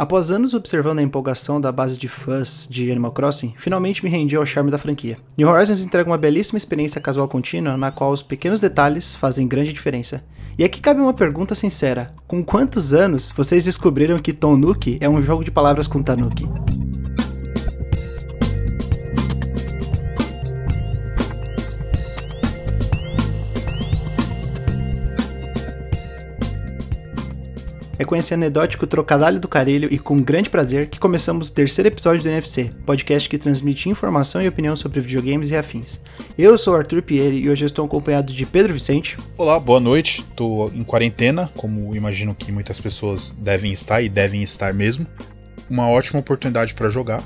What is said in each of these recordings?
Após anos observando a empolgação da base de fãs de Animal Crossing, finalmente me rendi ao charme da franquia. New Horizons entrega uma belíssima experiência casual contínua na qual os pequenos detalhes fazem grande diferença. E aqui cabe uma pergunta sincera: com quantos anos vocês descobriram que Tonuki é um jogo de palavras com Tanuki? É com esse anedótico trocadilho do carilho e com grande prazer que começamos o terceiro episódio do NFC, podcast que transmite informação e opinião sobre videogames e afins. Eu sou Arthur Pieri e hoje estou acompanhado de Pedro Vicente. Olá, boa noite. Estou em quarentena, como imagino que muitas pessoas devem estar e devem estar mesmo. Uma ótima oportunidade para jogar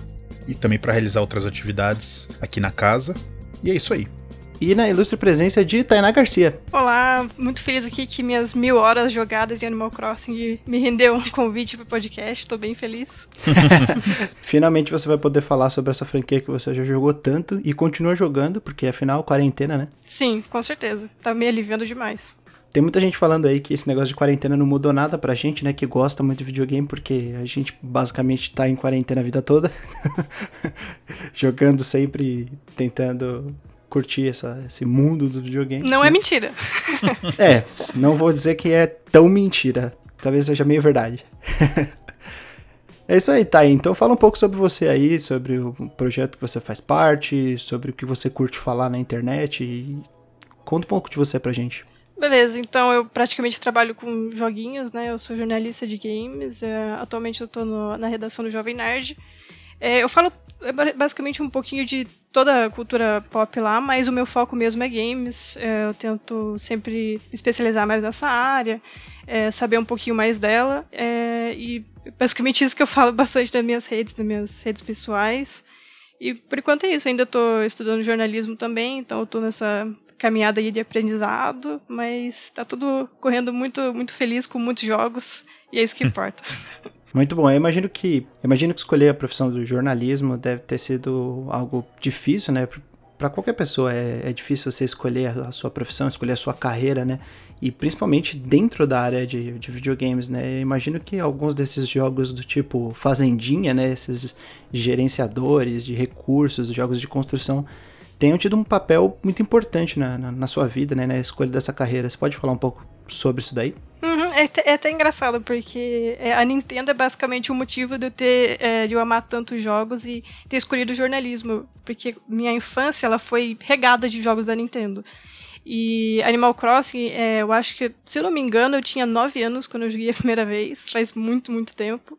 e também para realizar outras atividades aqui na casa. E é isso aí e na ilustre presença de Tainá Garcia. Olá, muito feliz aqui que minhas mil horas jogadas em Animal Crossing me rendeu um convite para o podcast, estou bem feliz. Finalmente você vai poder falar sobre essa franquia que você já jogou tanto e continua jogando, porque afinal, quarentena, né? Sim, com certeza. Tá me aliviando demais. Tem muita gente falando aí que esse negócio de quarentena não mudou nada pra gente, né? Que gosta muito de videogame, porque a gente basicamente tá em quarentena a vida toda. Jogando sempre, tentando curtir essa, esse mundo dos videogames. Não é né? é mentira. é, não vou dizer que é tão mentira. Talvez seja meio verdade. é isso aí, tá? Então fala um pouco sobre você aí, sobre o projeto que você faz parte, sobre o que você curte falar na internet e conta um pouco de você pra gente. Beleza, então eu praticamente trabalho com joguinhos, né? Eu sou jornalista de games, é, atualmente eu tô no, na redação do Jovem Nerd. É, eu falo é basicamente um pouquinho de toda a cultura pop lá, mas o meu foco mesmo é games. É, eu tento sempre me especializar mais nessa área, é, saber um pouquinho mais dela. É, e basicamente isso que eu falo bastante nas minhas redes, nas minhas redes pessoais. E por enquanto é isso, eu ainda estou estudando jornalismo também, então eu estou nessa caminhada aí de aprendizado, mas está tudo correndo muito, muito feliz com muitos jogos, e é isso que importa. Muito bom. Eu imagino que, imagino que escolher a profissão do jornalismo deve ter sido algo difícil, né? Para qualquer pessoa é, é, difícil você escolher a sua profissão, escolher a sua carreira, né? E principalmente dentro da área de, de videogames, né? Eu imagino que alguns desses jogos do tipo Fazendinha, né? Esses gerenciadores de recursos, jogos de construção, tenham tido um papel muito importante na, na, na sua vida, né? Na escolha dessa carreira. Você pode falar um pouco sobre isso daí? Uhum, é, é, até engraçado, porque é, a Nintendo é basicamente o motivo de eu ter é, de eu amar tantos jogos e ter escolhido jornalismo. Porque minha infância ela foi regada de jogos da Nintendo. E Animal Crossing, é, eu acho que, se eu não me engano, eu tinha 9 anos quando eu joguei a primeira vez, faz muito, muito tempo.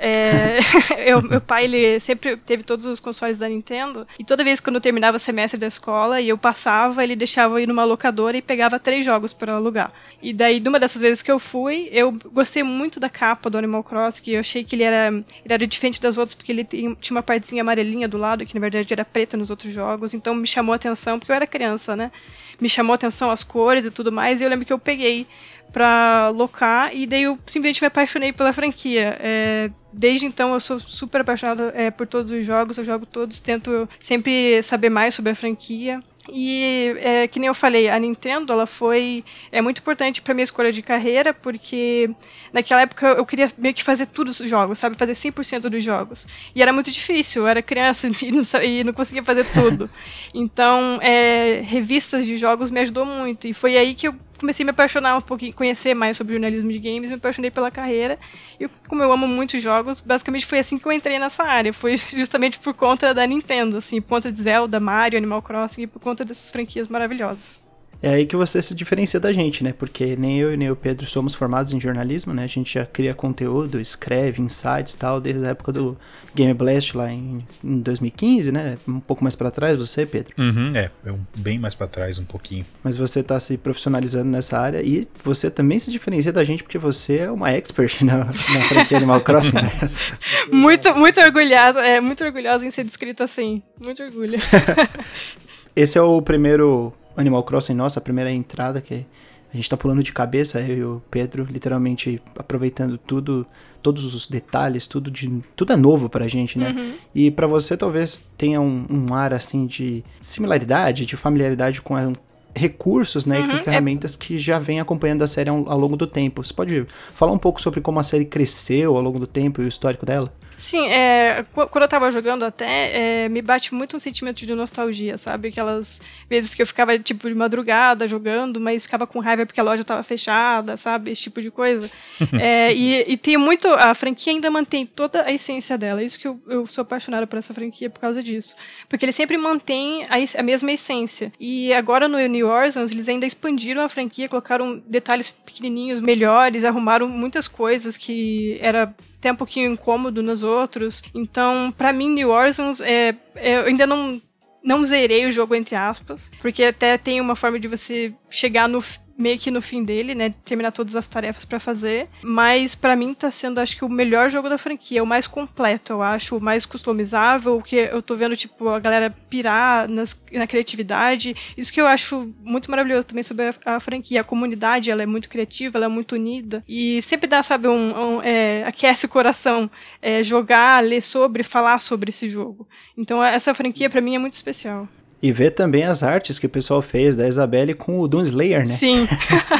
É, eu, meu pai, ele sempre teve todos os consoles da Nintendo, e toda vez que eu terminava o semestre da escola e eu passava, ele deixava eu ir numa locadora e pegava três jogos para alugar. E daí, numa dessas vezes que eu fui, eu gostei muito da capa do Animal Cross, que eu achei que ele era, ele era diferente das outras, porque ele tinha uma partezinha amarelinha do lado, que na verdade era preta nos outros jogos, então me chamou a atenção, porque eu era criança, né? Me chamou a atenção as cores e tudo mais, e eu lembro que eu peguei pra locar e daí eu simplesmente me apaixonei pela franquia. É, desde então eu sou super apaixonada é, por todos os jogos, eu jogo todos, tento sempre saber mais sobre a franquia. E é, que nem eu falei, a Nintendo ela foi é muito importante para minha escolha de carreira, porque naquela época eu queria meio que fazer tudo os jogos, sabe? Fazer 100% dos jogos. E era muito difícil, eu era criança e não, e não conseguia fazer tudo. Então, é, revistas de jogos me ajudou muito. E foi aí que eu comecei a me apaixonar um pouquinho, conhecer mais sobre jornalismo de games, me apaixonei pela carreira. E como eu amo muitos jogos, basicamente foi assim que eu entrei nessa área. Foi justamente por conta da Nintendo, assim, por conta de Zelda, Mario, Animal Crossing e por conta dessas franquias maravilhosas. É aí que você se diferencia da gente, né? Porque nem eu e nem o Pedro somos formados em jornalismo, né? A gente já cria conteúdo, escreve insights e tal, desde a época do Game Blast lá em, em 2015, né? Um pouco mais para trás, você, Pedro? Uhum, é, é um, bem mais para trás, um pouquinho. Mas você tá se profissionalizando nessa área e você também se diferencia da gente porque você é uma expert na, na franquia Animal Crossing, né? muito, muito orgulhosa, é, muito orgulhosa em ser descrita assim. Muito orgulho. Esse é o primeiro Animal Crossing, nossa, a primeira entrada que a gente tá pulando de cabeça, eu e o Pedro, literalmente aproveitando tudo, todos os detalhes, tudo de tudo é novo pra gente, né? Uhum. E para você talvez tenha um, um, ar assim de similaridade, de familiaridade com a, recursos, né, Uhum, e com é- ferramentas que já vem acompanhando a série ao, ao longo do tempo. Você pode falar um pouco sobre como a série cresceu ao longo do tempo e o histórico dela? Sim, é, qu- quando eu tava jogando até, é, me bate muito um sentimento de nostalgia, sabe? Aquelas vezes que eu ficava, tipo, de madrugada jogando, mas ficava com raiva porque a loja tava fechada, sabe? Esse tipo de coisa. É, e, e tem muito. A franquia ainda mantém toda a essência dela. Isso que eu, eu sou apaixonada por essa franquia por causa disso. Porque ele sempre mantém a, a mesma essência. E agora no New Horizons, eles ainda expandiram a franquia, colocaram detalhes pequenininhos, melhores, arrumaram muitas coisas que era até um pouquinho incômodo nos outros. Então, pra mim, New Horizons é, é- eu ainda não não zerei o jogo entre aspas, porque até tem uma forma de você chegar no meio que no fim dele, né, terminar todas as tarefas pra fazer, mas pra mim tá sendo acho que o melhor jogo da franquia, o mais completo, eu acho, o mais customizável, que eu tô vendo tipo a galera pirar nas, na criatividade. Isso que eu acho muito maravilhoso também sobre a, a franquia, a comunidade, ela é muito criativa, ela é muito unida e sempre dá, sabe, um, um, é, aquece o coração é, jogar, ler sobre, falar sobre esse jogo. Então essa franquia pra mim é muito especial. E ver também as artes que o pessoal fez da Isabelle com o Doom Slayer, né? Sim.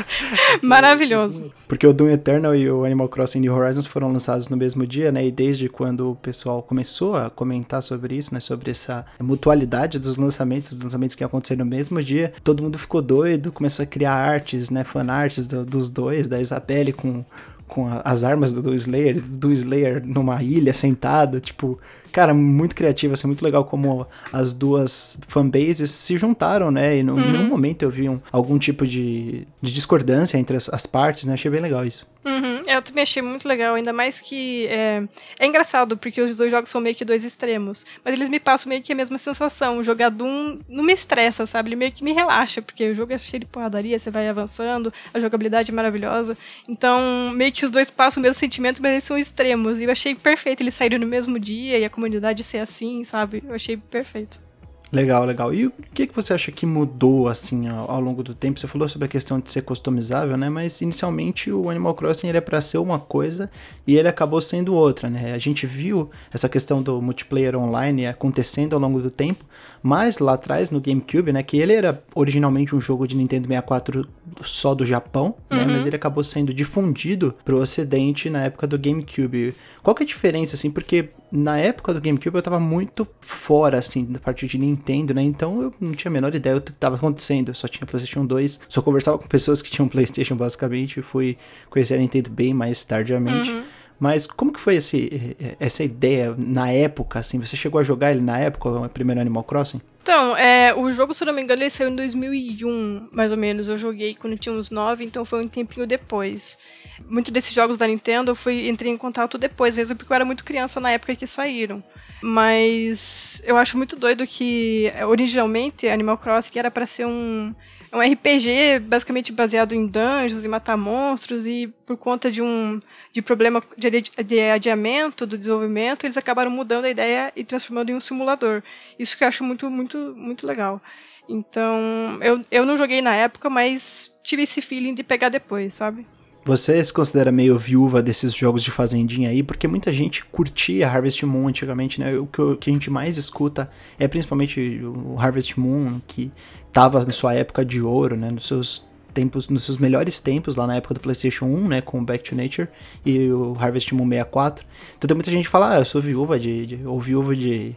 Maravilhoso. Porque o Doom Eternal e o Animal Crossing New Horizons foram lançados no mesmo dia, né? E desde quando o pessoal começou a comentar sobre isso, né? Sobre essa mutualidade dos lançamentos, dos lançamentos que iam acontecer no mesmo dia, todo mundo ficou doido, começou a criar artes, né? Fanarts do, dos dois, da Isabelle com, com a- as armas do Doom Slayer, do Doom Slayer numa ilha sentado, tipo... Cara, muito criativo, assim, muito legal como as duas fanbases se juntaram, né? E no- em nenhum momento eu vi um- algum tipo de, de discordância entre as, as partes, né? Achei bem legal isso. Uhum, eu também achei muito legal, ainda mais que é, é engraçado, porque os dois jogos são meio que dois extremos, mas eles me passam meio que a mesma sensação. O jogar Doom não me estressa, sabe? Ele meio que me relaxa, porque o jogo é cheio de porradaria, você vai avançando, a jogabilidade é maravilhosa. Então, meio que os dois passam o mesmo sentimento, mas eles são extremos. E eu achei perfeito eles saírem no mesmo dia e a comunidade ser assim, sabe? Eu achei perfeito. Legal, legal. E o que, que você acha que mudou, assim, ao, ao longo do tempo? Você falou sobre a questão de ser customizável, né? Mas, inicialmente, o Animal Crossing, ele é pra ser uma coisa e ele acabou sendo outra, né? A gente viu essa questão do multiplayer online acontecendo ao longo do tempo, mas lá atrás, no GameCube, né? Que ele era originalmente um jogo de Nintendo 64 só do Japão, né? Mas ele acabou sendo difundido pro ocidente na época do GameCube. Qual que é a diferença, assim? Porque na época do GameCube eu tava muito fora, assim, da parte de Nintendo, né? Então eu não tinha a menor ideia do que tava acontecendo. Eu só tinha PlayStation 2, só conversava com pessoas que tinham PlayStation, basicamente, e fui conhecer a Nintendo bem mais tardiamente. Mas como que foi esse, essa ideia na época, assim? Você chegou a jogar ele na época, o primeiro Animal Crossing? Então, é, o jogo, se eu não me engano, ele saiu em 2001, mais ou menos. Eu joguei quando tinha uns 9, então foi um tempinho depois. Muitos desses jogos da Nintendo eu fui, entrei em contato depois, mesmo porque eu era muito criança na época que saíram. Mas eu acho muito doido que, originalmente, Animal Crossing era para ser um, um RPG basicamente baseado em dungeons e matar monstros, e por conta de um de problema de, de adiamento do desenvolvimento, eles acabaram mudando a ideia e transformando em um simulador. Isso que eu acho muito, muito, muito legal. Então, eu, eu não joguei na época, mas tive esse feeling de pegar depois, sabe? Você se considera meio viúva desses jogos de fazendinha aí? Porque muita gente curtia Harvest Moon antigamente, né? O que, o que a gente mais escuta é principalmente o Harvest Moon, que tava na sua época de ouro, né? Nos seus tempos, nos seus melhores tempos lá na época do PlayStation 1, né? Com Back to Nature e o Harvest Moon 64. Então tem muita gente que fala, ah, eu sou viúva de, de ou viúva de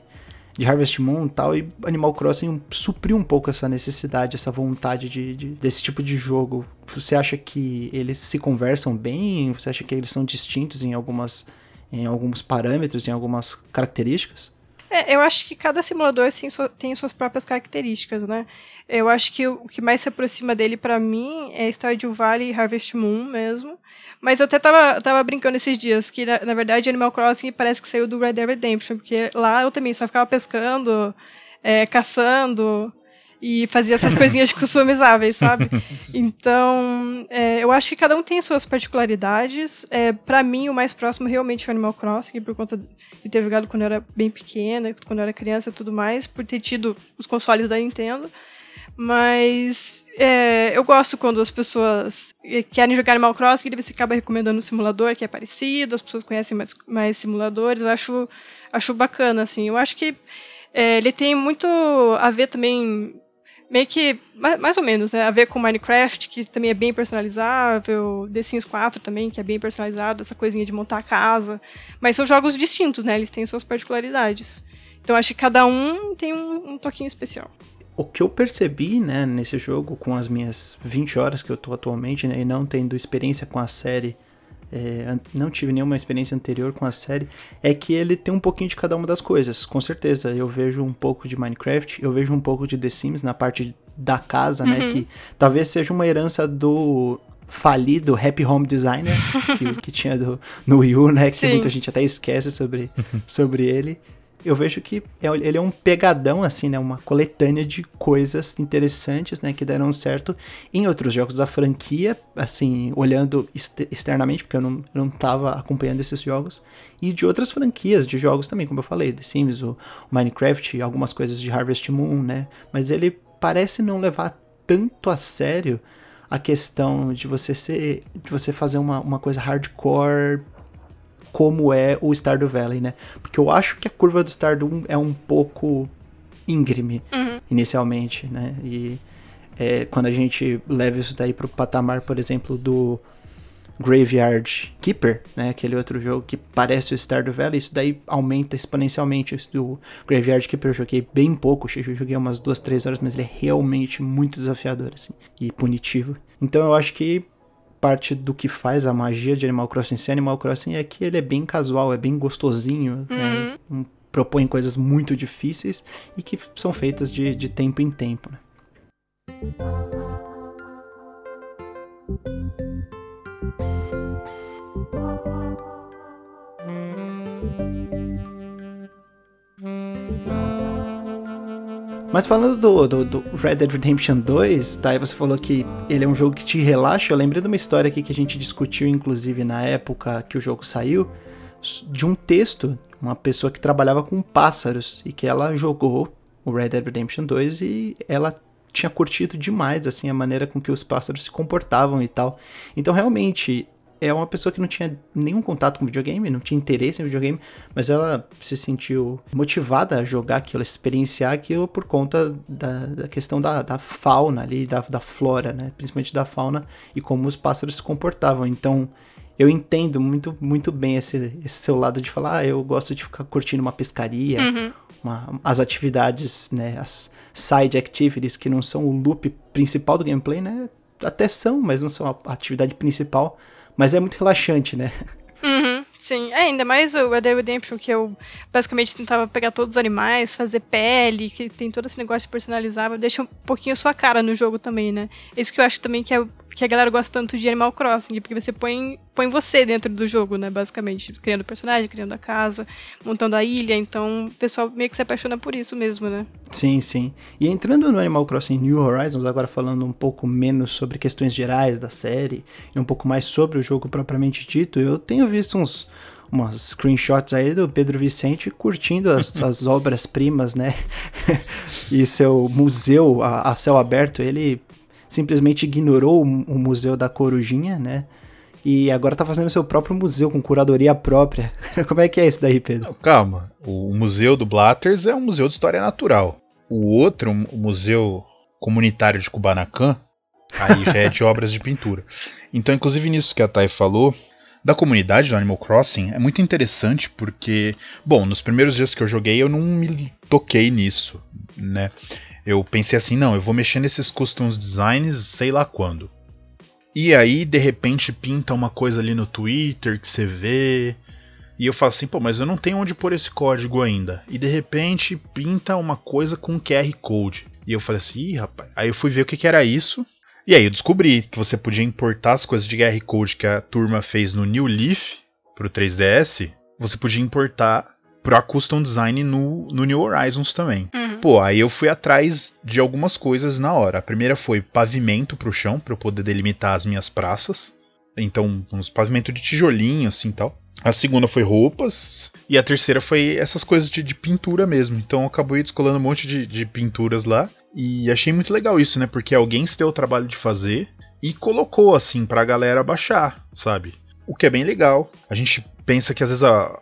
de Harvest Moon e tal, e Animal Crossing supriu um pouco essa necessidade, essa vontade de, de- desse tipo de jogo. Você acha que eles se conversam bem? Você acha que eles são distintos em algumas em alguns parâmetros, em algumas características? É, eu acho que cada simulador tem, su- tem suas próprias características, né? Eu acho que o que mais se aproxima dele pra mim é Stardew Valley e Harvest Moon mesmo. Mas eu até tava, tava brincando esses dias que, na, na verdade, Animal Crossing parece que saiu do Red Dead Redemption, porque lá eu também só ficava pescando, é, caçando e fazia essas coisinhas customizáveis, sabe? Então, é, eu acho que cada um tem suas particularidades. É, para mim, o mais próximo realmente foi Animal Crossing, por conta de ter jogado quando eu era bem pequena, quando eu era criança e tudo mais, por ter tido os consoles da Nintendo. Mas é, eu gosto quando as pessoas eh, querem jogar Animal Crossing e você acaba recomendando um simulador que é parecido, as pessoas conhecem mais, mais simuladores. Eu acho, acho bacana, assim. Eu acho que é, ele tem muito a ver também meio que, mais ou menos, né? A ver com Minecraft, que também é bem personalizável, The Sims 4 também, que é bem personalizado, essa coisinha de montar a casa. Mas são jogos distintos, né? Eles têm suas particularidades. Então acho que cada um tem um, um toquinho especial. O que eu percebi, né, nesse jogo, com as minhas 20 horas que eu tô atualmente, né, e não tendo experiência com a série é, não tive nenhuma experiência anterior com a série, é que ele tem um pouquinho de cada uma das coisas. Com certeza, eu vejo um pouco de Minecraft, eu vejo um pouco de The Sims na parte da casa, né, uhum. né? Que talvez seja uma herança do falido Happy Home Designer que, que tinha do, no Wii U, né? Que Sim. muita gente até esquece sobre, sobre ele eu vejo que é, ele é um pegadão, assim, né? Uma coletânea de coisas interessantes, né? Que deram certo em outros jogos da franquia, assim, olhando externamente, porque eu não, eu não tava acompanhando esses jogos, e de outras franquias de jogos também, como eu falei, The Sims, o, Minecraft, algumas coisas de Harvest Moon, né? Mas ele parece não levar tanto a sério a questão de você ser. de você fazer uma, uma coisa hardcore como é o Stardew Valley, né? Porque eu acho que a curva do Stardew é um pouco íngreme uhum. inicialmente, né? E é, quando a gente leva isso daí pro patamar, por exemplo, do Graveyard Keeper, né? Aquele outro jogo que parece o Stardew Valley, isso daí aumenta exponencialmente. O Graveyard Keeper eu joguei bem pouco, eu joguei umas duas, três horas, mas ele é realmente muito desafiador, assim, e punitivo. Então eu acho que parte do que faz a magia de Animal Crossing ser Animal Crossing é que ele é bem casual, é bem gostosinho, né? uhum. né? propõe coisas muito difíceis e que são feitas de, de tempo em tempo. Né? Mas falando do, do, do, Red Dead Redemption 2, tá? E você falou que ele é um jogo que te relaxa. Eu lembrei de uma história aqui que a gente discutiu, inclusive, na época que o jogo saiu, de um texto, uma pessoa que trabalhava com pássaros e que ela jogou o Red Dead Redemption 2 e ela tinha curtido demais, assim, a maneira com que os pássaros se comportavam e tal. Então, realmente, é uma pessoa que não tinha nenhum contato com videogame, não tinha interesse em videogame, mas ela se sentiu motivada a jogar aquilo, a experienciar aquilo por conta da, da questão da, da, fauna ali, da, da flora, né? Principalmente da fauna e como os pássaros se comportavam. Então, eu entendo muito, muito bem esse, esse seu lado de falar, ah, eu gosto de ficar curtindo uma pescaria, uhum. uma, as atividades, né? As side activities que não são o loop principal do gameplay, né? Até são, mas não são a atividade principal mas é muito relaxante, né? Uhum, sim, é, ainda mais o Red Dead Redemption, que eu basicamente tentava pegar todos os animais, fazer pele, que tem todo esse negócio personalizável, deixa um pouquinho sua cara no jogo também, né? Isso que eu acho também que é que a galera gosta tanto de Animal Crossing, porque você põe, põe você dentro do jogo, né, basicamente, criando o personagem, criando a casa, montando a ilha, então o pessoal meio que se apaixona por isso mesmo, né? Sim, sim. E entrando no Animal Crossing New Horizons, agora falando um pouco menos sobre questões gerais da série e um pouco mais sobre o jogo propriamente dito, eu tenho visto uns umas screenshots aí do Pedro Vicente curtindo as, as obras-primas, né? e seu museu a, a, céu aberto, ele simplesmente ignorou o, Museu da Corujinha, né? E agora tá fazendo seu próprio museu com curadoria própria. Como é que é isso daí, Pedro? Calma, o Museu do Blatters é um museu de história natural. O outro, o Museu Comunitário de Kubanacan, aí já é de obras de pintura. Então, inclusive nisso que a Thay falou, da comunidade do Animal Crossing é muito interessante porque, bom, nos primeiros dias que eu joguei eu não me toquei nisso, né? Eu pensei assim, não, eu vou mexer nesses customs designs sei lá quando. E aí, de repente, pinta uma coisa ali no Twitter que você vê. E eu falo assim, pô, mas eu não tenho onde pôr esse código ainda. E de repente pinta uma coisa com QR Code. E eu falei assim, ih, rapaz. Aí eu fui ver o que, que era isso. E aí eu descobri que você podia importar as coisas de QR Code que a turma fez no New Leaf pro 3DS. Você podia importar pro custom design no, no New Horizons também. Uhum. Pô, aí eu fui atrás de algumas coisas na hora. A primeira foi pavimento pro chão, para eu poder delimitar as minhas praças. Então, uns pavimento de tijolinho, assim tal. A segunda foi roupas. E a terceira foi essas coisas de, de pintura mesmo. Então eu acabei descolando um monte de, de pinturas lá. E achei muito legal isso, né? Porque alguém se deu o trabalho de fazer e colocou assim pra galera baixar, sabe? O que é bem legal. A gente pensa que às vezes a,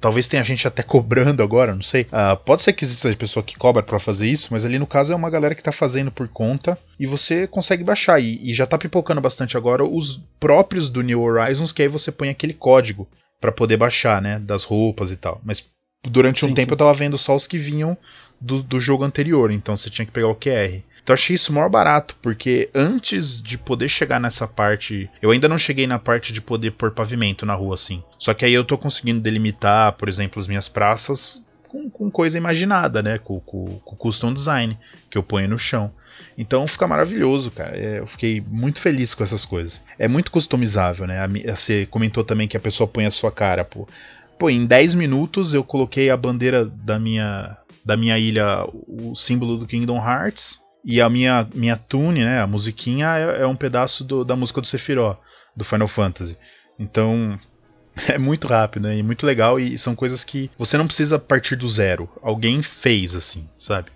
Talvez tenha gente até cobrando agora, não sei. Uh, pode ser que exista pessoa que cobra para fazer isso, mas ali no caso é uma galera que tá fazendo por conta e você consegue baixar. E, e já tá pipocando bastante agora os próprios do New Horizons, que aí você põe aquele código para poder baixar, né? Das roupas e tal. Mas durante um sim, tempo sim. eu tava vendo só os que vinham do, do jogo anterior, então você tinha que pegar o QR. Então eu achei isso maior barato, porque antes de poder chegar nessa parte, eu ainda não cheguei na parte de poder pôr pavimento na rua assim. Só que aí eu tô conseguindo delimitar, por exemplo, as minhas praças com, com coisa imaginada, né? Com, com, com custom design que eu ponho no chão. Então fica maravilhoso, cara. É, eu fiquei muito feliz com essas coisas. É muito customizável, né? Você comentou também que a pessoa põe a sua cara, pô. Pô, em 10 minutos eu coloquei a bandeira da minha da minha ilha, o símbolo do Kingdom Hearts, e a minha, minha tune, né, a musiquinha, é, é um pedaço do, da música do Sephiroth, do Final Fantasy. Então, é muito rápido né, e muito legal, e são coisas que você não precisa partir do zero. Alguém fez, assim, sabe?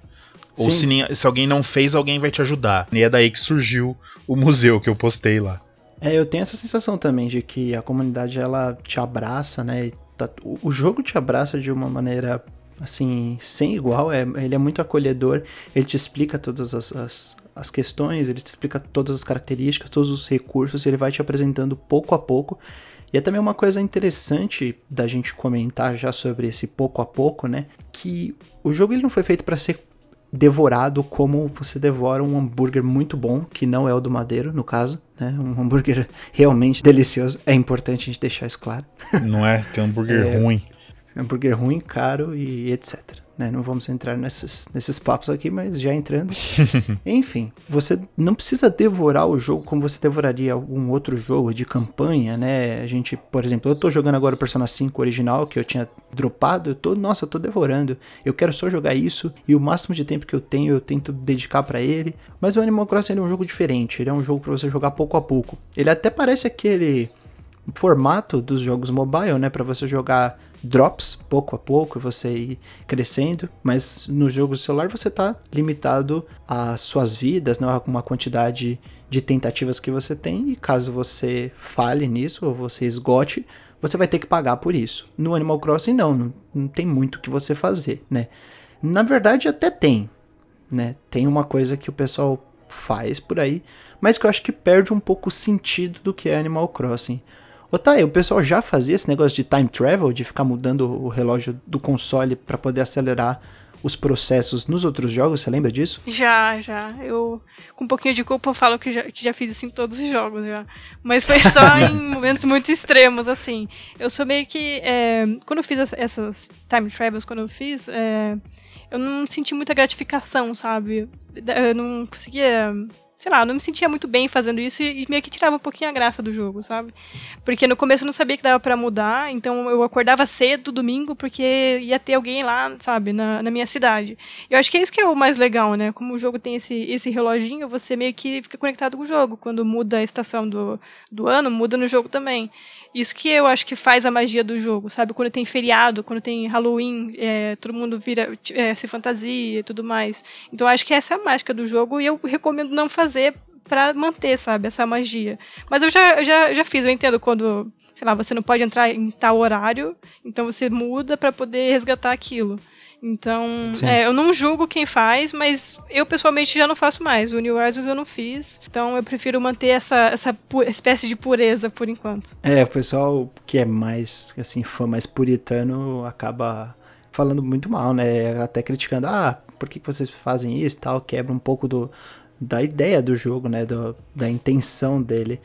Ou se, se, alguém não fez, alguém vai te ajudar. E é daí que surgiu o museu que eu postei lá. É, eu tenho essa sensação também de que a comunidade ela te abraça, né? Tá, o jogo te abraça de uma maneira assim, sem igual, é, ele é muito acolhedor, ele te explica todas as, as, as, questões, ele te explica todas as características, todos os recursos, ele vai te apresentando pouco a pouco. E é também uma coisa interessante da gente comentar já sobre esse pouco a pouco, né? Que o jogo ele não foi feito para ser devorado como você devora um hambúrguer muito bom, que não é o do Madeiro, no caso, né? Um hambúrguer realmente delicioso. É importante a gente deixar isso claro. Não é? Tem um hambúrguer é, ruim hambúrguer ruim, caro e etc. Né? Não vamos entrar nesses, nesses papos aqui, mas já entrando. Enfim, você não precisa devorar o jogo como você devoraria algum outro jogo de campanha, né? A gente, por exemplo, eu tô jogando agora o Persona 5 original que eu tinha dropado, eu tô, nossa, eu tô devorando. Eu quero só jogar isso e o máximo de tempo que eu tenho eu tento dedicar para ele. Mas o Animal Crossing é um jogo diferente, ele é um jogo para você jogar pouco a pouco. Ele até parece aquele formato dos jogos mobile, né, para você jogar drops pouco a pouco, você ir crescendo, mas no jogo celular você está limitado às suas vidas, né, a uma quantidade de tentativas que você tem, e caso você falhe nisso ou você esgote, você vai ter que pagar por isso. No Animal Crossing não, não, não tem muito o que você fazer, né? Na verdade até tem, né? Tem uma coisa que o pessoal faz por aí, mas que eu acho que perde um pouco o sentido do que é Animal Crossing. Ô, tá, o pessoal já fazia esse negócio de time travel, de ficar mudando o relógio do console para poder acelerar os processos nos outros jogos, você lembra disso? Já, já. Eu, com um pouquinho de culpa, eu falo que já, que já fiz isso em todos os jogos já. Mas foi só em momentos muito extremos, assim. Eu sou meio que. É, quando eu fiz essas time travels, quando eu fiz. É, eu não senti muita gratificação, sabe? Eu não conseguia sei lá, eu não me sentia muito bem fazendo isso e, meio que tirava um pouquinho a graça do jogo, sabe? Porque no começo eu não sabia que dava para mudar, então eu acordava cedo domingo porque ia ter alguém lá, sabe, na, na minha cidade. Eu acho que é isso que é o mais legal, né? Como o jogo tem esse, esse reloginho, você meio que fica conectado com o jogo. Quando muda a estação do, do ano, muda no jogo também. Isso que eu acho que faz a magia do jogo, sabe? Quando tem feriado, quando tem Halloween, é, todo mundo vira é, se fantasia e tudo mais. Então eu acho que essa é a mágica do jogo e eu recomendo não fazer para manter, sabe, essa magia. Mas eu já, já, já fiz, eu entendo quando, sei lá, você não pode entrar em tal horário, então você muda para poder resgatar aquilo. Então, é, eu não julgo quem faz, mas eu pessoalmente já não faço mais. O New Horizons eu não fiz, então eu prefiro manter essa, essa espécie de pureza por enquanto. É, o pessoal que é mais, assim, fã mais puritano acaba falando muito mal, né? Até criticando, ah, por que vocês fazem isso e tal? Quebra um pouco do, da ideia do jogo, né? Do, da intenção dele.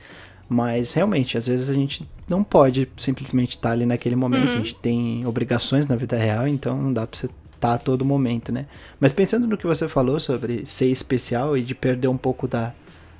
Mas realmente, às vezes a gente não pode simplesmente estar ali naquele momento. Uhum. A gente tem obrigações na vida real, então não dá pra você tá a todo momento, né? Mas pensando no que você falou sobre ser especial e de perder um pouco da,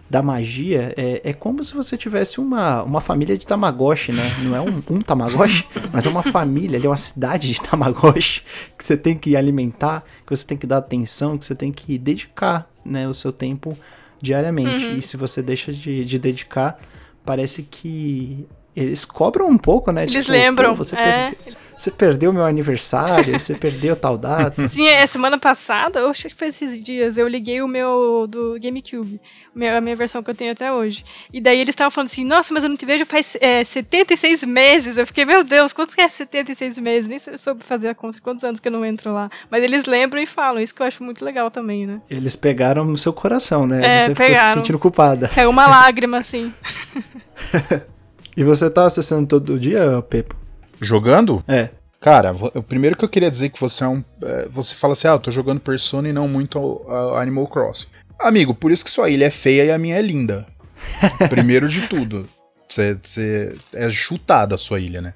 da magia, é, é como se você tivesse uma, uma família de Tamagotchi, né? Não é um, um Tamagotchi, mas é uma família, é uma cidade de Tamagotchi que você tem que alimentar, que você tem que dar atenção, que você tem que dedicar né, o seu tempo diariamente. Uhum. E se você deixa de, de dedicar, parece que eles cobram um pouco, né? Eles tipo, lembram. Você é Você perdeu meu aniversário, você perdeu tal data. Sim, é semana passada, eu acho que foi esses dias, eu liguei o meu do GameCube, a minha versão que eu tenho até hoje. E daí eles estavam falando assim, nossa, mas eu não te vejo faz é, 76 meses. Eu fiquei, meu Deus, quantos que é 76 meses? Nem soube fazer a conta, quantos anos que eu não entro lá. Mas eles lembram e falam, isso que eu acho muito legal também, né? Eles pegaram no seu coração, né? É, você pegaram. ficou se sentindo culpada. É uma lágrima, assim. e você tá acessando todo dia, Pepo? Jogando? É. Cara, o primeiro que eu queria dizer que você é um. É, você fala assim, ah, eu tô jogando Persona e não muito Animal Crossing. Amigo, por isso que sua ilha é feia e a minha é linda. Primeiro de tudo. Você, é chutada a sua ilha, né?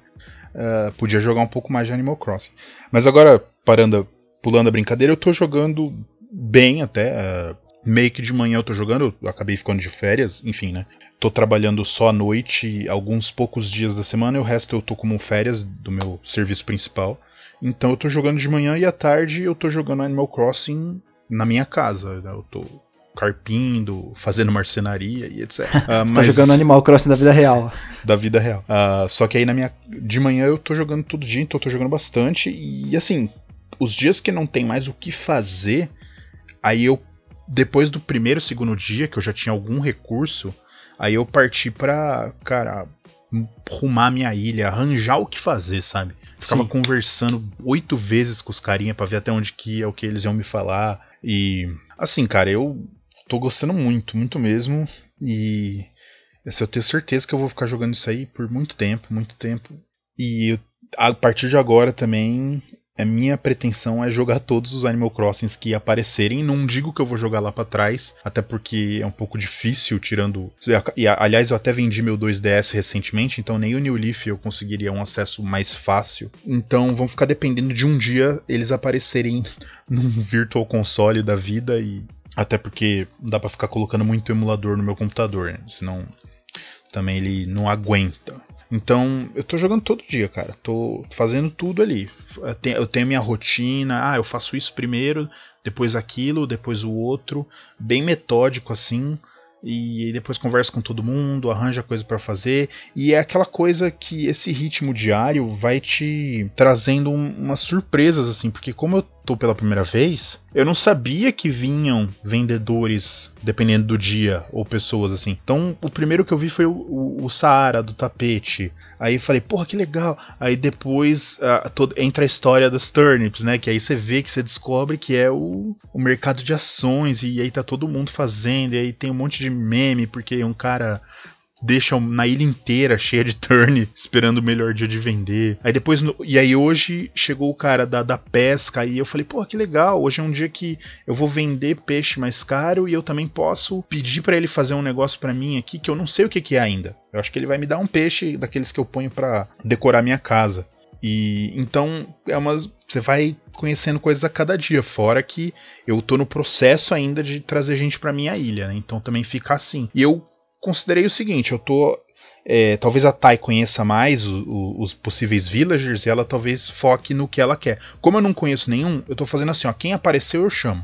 Uh, podia jogar um pouco mais de Animal Crossing. Mas agora, parando, pulando a brincadeira, eu tô jogando bem até. Uh, meio que de manhã eu tô jogando, eu acabei ficando de férias, enfim, né? Tô trabalhando só à noite, alguns poucos dias da semana, e o resto eu tô como férias do meu serviço principal. Então eu tô jogando de manhã e à tarde eu tô jogando Animal Crossing na minha casa. Né? Eu tô carpindo, fazendo marcenaria e etc. Uh, ah, Você mas... tá jogando Animal Crossing da vida real. da vida real. Uh, só que aí na minha. De manhã eu tô jogando todo dia, então eu tô jogando bastante. E assim, os dias que não tem mais o que fazer, aí eu. Depois do primeiro, segundo dia, que eu já tinha algum recurso, Aí eu parti pra, cara, rumar minha ilha, arranjar o que fazer, sabe? Ficava Sim. conversando oito vezes com os carinha pra ver até onde que ia, o que eles iam me falar. E, assim, cara, eu tô gostando muito, muito mesmo. E assim, eu tenho certeza que eu vou ficar jogando isso aí por muito tempo, muito tempo. E eu, a partir de agora também a minha pretensão é jogar todos os Animal Crossings que aparecerem. Não digo que eu vou jogar lá para trás, até porque é um pouco difícil, tirando. E, aliás, eu até vendi meu 2DS recentemente, então nem o New Leaf eu conseguiria um acesso mais fácil. Então vão ficar dependendo de um dia eles aparecerem num Virtual Console da vida e. Até porque não dá para ficar colocando muito emulador no meu computador, né? senão também ele não aguenta. Então, eu tô jogando todo dia, cara. Tô fazendo tudo ali. Eu tenho minha rotina. Ah, eu faço isso primeiro, depois aquilo, depois o outro. Bem metódico assim e depois conversa com todo mundo, arranja coisa para fazer e é aquela coisa que esse ritmo diário vai te trazendo umas surpresas assim, porque como eu tô pela primeira vez, eu não sabia que vinham vendedores dependendo do dia ou pessoas assim. Então o primeiro que eu vi foi o, o, o Saara do tapete. Aí falei, porra, que legal. Aí depois uh, todo, entra a história das turnips, né? Que aí você vê que você descobre que é o, o mercado de ações e aí tá todo mundo fazendo e aí tem um monte de meme, porque um cara deixa na ilha inteira cheia de turn, esperando o melhor dia de vender. Aí depois, e aí hoje chegou o cara da, da pesca e eu falei, pô, que legal, hoje é um dia que eu vou vender peixe mais caro e eu também posso pedir para ele fazer um negócio para mim aqui que eu não sei o que, que é ainda. Eu acho que ele vai me dar um peixe daqueles que eu ponho para decorar minha casa. E então é uma você vai conhecendo coisas a cada dia, fora que eu tô no processo ainda de trazer gente para minha ilha, né? Então também fica assim. E eu considerei o seguinte, eu tô é, talvez a Tai conheça mais o, o, os possíveis villagers e ela talvez foque no que ela quer. Como eu não conheço nenhum, eu tô fazendo assim, ó, quem apareceu eu chamo,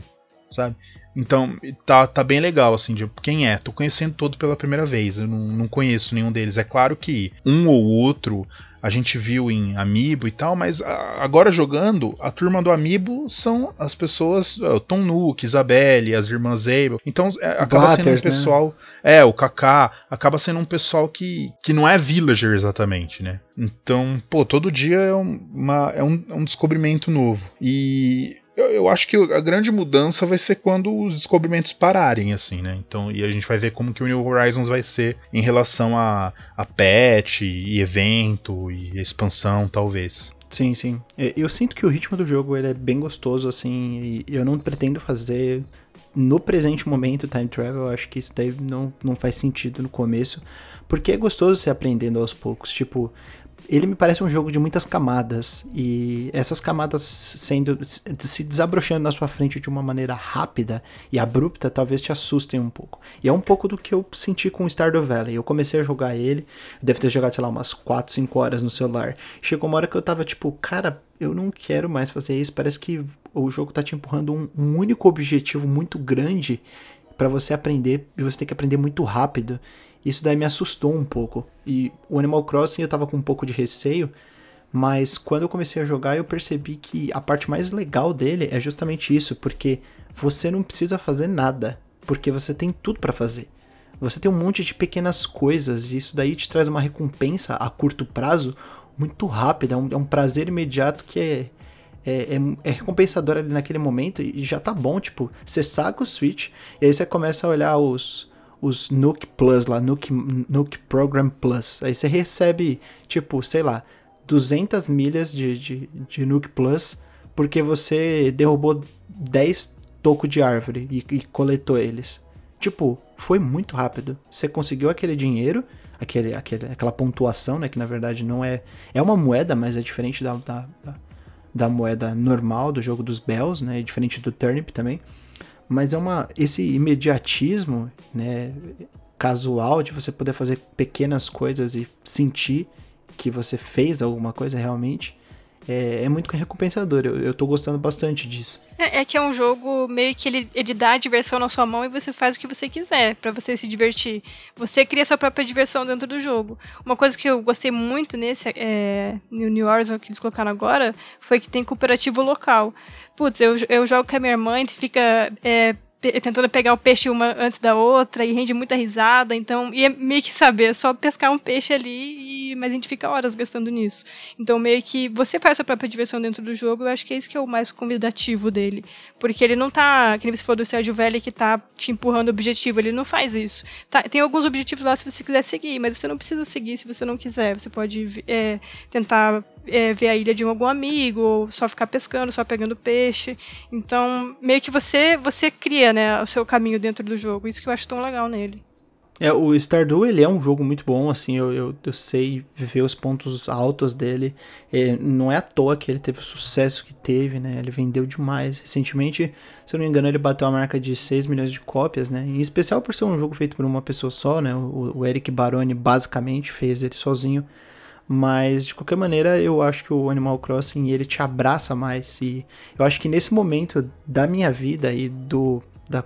sabe? Então, tá, tá bem legal, assim, de quem é. Tô conhecendo todo pela primeira vez, eu não, não conheço nenhum deles. É claro que um ou outro a gente viu em Amiibo e tal, mas agora jogando, a turma do Amiibo são as pessoas, o Tom Nook, Isabelle, as irmãs Abel. Então é, acaba Blatters, sendo um né? pessoal. Né? É, o Kaká, acaba sendo um pessoal que, que não é villager exatamente, né? Então, pô, todo dia é, uma, é um, é um descobrimento novo. E eu, eu, acho que a grande mudança vai ser quando os descobrimentos pararem, assim, né? Então, e a gente vai ver como que o New Horizons vai ser em relação a, a patch e evento e expansão, talvez. Sim, sim. Eu sinto que o ritmo do jogo ele é bem gostoso, assim, e eu não pretendo fazer no presente momento time travel. Eu acho que isso daí não, não faz sentido no começo, porque é gostoso você aprendendo aos poucos. Tipo, ele me parece um jogo de muitas camadas e essas camadas sendo se desabrochando na sua frente de uma maneira rápida e abrupta talvez te assustem um pouco. E é um pouco do que eu senti com Stardew Valley. Eu comecei a jogar ele, deve ter jogado sei lá umas 4, 5 horas no celular. Chegou uma hora que eu tava tipo, cara, eu não quero mais fazer isso. Parece que o jogo tá te empurrando um, um único objetivo muito grande para você aprender e você tem que aprender muito rápido. Isso daí me assustou um pouco. E o Animal Crossing eu tava com um pouco de receio, Mas quando eu comecei a jogar, eu percebi que a parte mais legal dele é justamente isso, porque você não precisa fazer nada, porque você tem tudo para fazer. Você tem um monte de pequenas coisas e isso daí te traz uma recompensa a curto prazo muito rápida, é um, é um prazer imediato que é, é, é, é, recompensador ali naquele momento e já tá bom, tipo, você saca o Switch e aí você começa a olhar os, os Nook Plus lá, Nook, Nook Program Plus, aí você recebe, tipo, sei lá, 200 milhas de, de, de Nook Plus porque você derrubou 10 tocos de árvore e, e coletou eles. Tipo, foi muito rápido. Você conseguiu aquele dinheiro, aquele, aquele, aquela pontuação, né? Que na verdade não é. É uma moeda, mas é diferente da, da, da, da moeda normal do jogo dos Bells, né? Diferente do Turnip também. Mas é uma. Esse imediatismo, né? Casual de você poder fazer pequenas coisas e sentir que você fez alguma coisa realmente é, é muito recompensador. Eu, eu tô gostando bastante disso. É, é, que é um jogo meio que ele, ele dá a diversão na sua mão e você faz o que você quiser para você se divertir. Você cria sua própria diversão dentro do jogo. Uma coisa que eu gostei muito nesse é, New Horizon que eles colocaram agora foi que tem cooperativo local. Putz, eu, eu jogo com a minha irmã e fica é, tentando pegar o peixe uma antes da outra e rende muita risada. Então, e é meio que saber, é só pescar um peixe ali, e, mas a gente fica horas gastando nisso. Então, meio que você faz sua própria diversão dentro do jogo, eu acho que é isso que é o mais convidativo dele. Porque ele não tá, que nem você falou do Sérgio Velli, que tá te empurrando o objetivo, ele não faz isso. Tá, tem alguns objetivos lá se você quiser seguir, mas você não precisa seguir se você não quiser. Você pode é, tentar é, ver a ilha de algum amigo, ou só ficar pescando, só pegando peixe. Então, meio que você você cria, né, o seu caminho dentro do jogo. Isso que eu acho tão legal nele. É, o Stardew, ele é um jogo muito bom, assim, eu, eu, eu sei viver os pontos altos dele. É, não é à toa que ele teve o sucesso que teve, né? Ele vendeu demais. Recentemente, se eu não me engano, ele bateu a marca de 6 milhões de cópias, né? Em especial por ser um jogo feito por uma pessoa só, né? O, o Eric Baroni basicamente fez ele sozinho. Mas de qualquer maneira, eu acho que o Animal Crossing ele te abraça mais e eu acho que nesse momento da minha vida e do da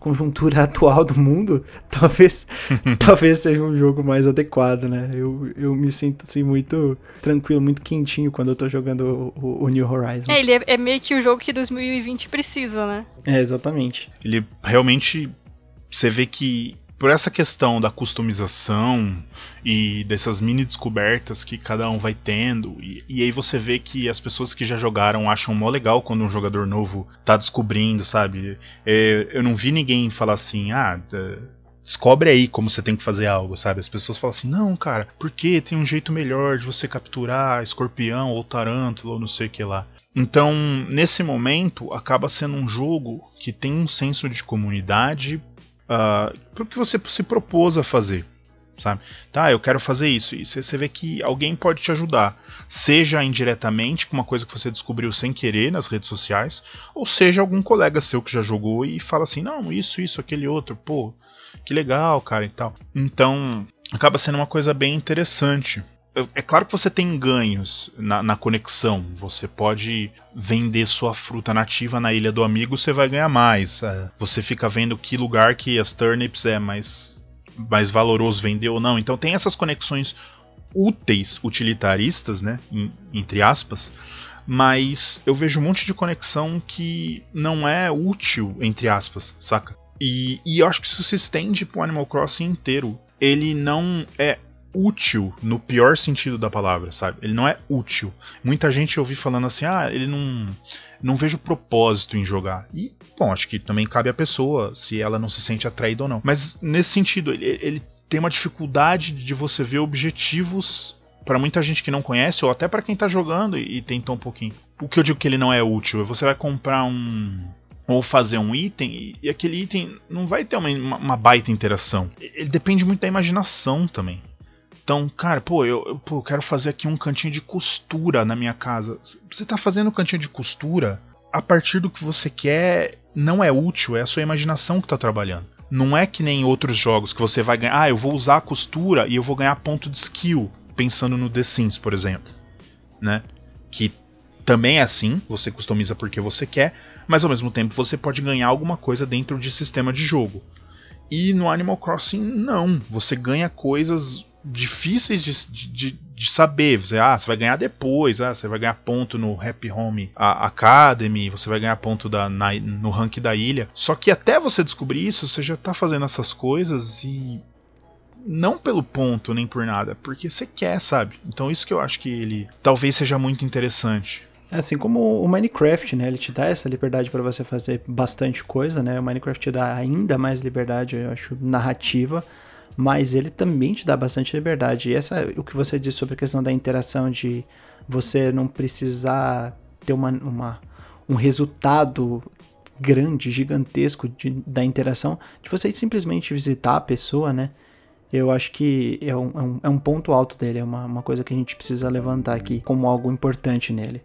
conjuntura atual do mundo, talvez talvez seja um jogo mais adequado, né? Eu, eu me sinto assim muito tranquilo, muito quentinho quando eu tô jogando o, o New Horizons. É, ele é, é meio que o jogo que 2020 precisa, né? É, exatamente. Ele realmente você vê que por essa questão da customização e dessas mini descobertas que cada um vai tendo, e, e, aí você vê que as pessoas que já jogaram acham mó legal quando um jogador novo tá descobrindo, sabe? É, eu não vi ninguém falar assim, ah. Descobre aí como você tem que fazer algo, sabe? As pessoas falam assim: não, cara, porque tem um jeito melhor de você capturar escorpião ou tarântula ou não sei o que lá. Então, nesse momento, acaba sendo um jogo que tem um senso de comunidade uh, pro que você se propôs a fazer. Sabe? Tá, eu quero fazer isso. E você vê que alguém pode te ajudar. Seja indiretamente, com uma coisa que você descobriu sem querer nas redes sociais, ou seja algum colega seu que já jogou e fala assim: não, isso, isso, aquele outro, pô, que legal, cara e tal. Então, acaba sendo uma coisa bem interessante é claro que você tem ganhos na, na, conexão. Você pode vender sua fruta nativa na ilha do amigo, você vai ganhar mais. É, você fica vendo que lugar que as turnips é mais, mais valoroso vender ou não. Então tem essas conexões úteis, utilitaristas, né? Em, entre aspas. Mas eu vejo um monte de conexão que não é útil, entre aspas, saca? E, e eu acho que isso se estende pro Animal Crossing inteiro. Ele não é útil no pior sentido da palavra, sabe? Ele não é útil. Muita gente eu ouvi falando assim: "Ah, ele não não vejo propósito em jogar". E bom, acho que também cabe à pessoa se ela não se sente atraída ou não. Mas nesse sentido, ele, ele tem uma dificuldade de você ver objetivos para muita gente que não conhece ou até para quem tá jogando e, e tentou um pouquinho. O que eu digo que ele não é útil, você vai comprar um ou fazer um item e, aquele item não vai ter uma, uma baita interação. Ele depende muito da imaginação também. Então, cara, pô eu, eu, pô, quero fazer aqui um cantinho de costura na minha casa. Você tá fazendo um cantinho de costura a partir do que você quer, não é útil, é a sua imaginação que tá trabalhando. Não é que nem outros jogos que você vai ganhar, ah, eu vou usar a costura e eu vou ganhar ponto de skill, pensando no The Sims, por exemplo, né? Que também é assim, você customiza porque você quer, mas ao mesmo tempo você pode ganhar alguma coisa dentro de sistema de jogo. E no Animal Crossing, não. Você ganha coisas difíceis de, de, de saber, você, ah, você vai ganhar depois, ah, você vai ganhar ponto no Happy Home Academy, você vai ganhar ponto da, na, no rank da ilha. Só que até você descobrir isso, você já tá fazendo essas coisas e não pelo ponto nem por nada, porque você quer, sabe? Então isso que eu acho que ele talvez seja muito interessante. É assim como o Minecraft, né? Ele te dá essa liberdade para você fazer bastante coisa, né? O Minecraft te dá ainda mais liberdade, eu acho, narrativa, mas ele também te dá bastante liberdade. E essa, o que você disse sobre a questão da interação de você não precisar ter uma, uma um resultado grande, gigantesco de, da interação, de você simplesmente visitar a pessoa, né? eu acho que é um, é um, é um ponto alto dele, é uma, uma coisa que a gente precisa levantar aqui como algo importante nele.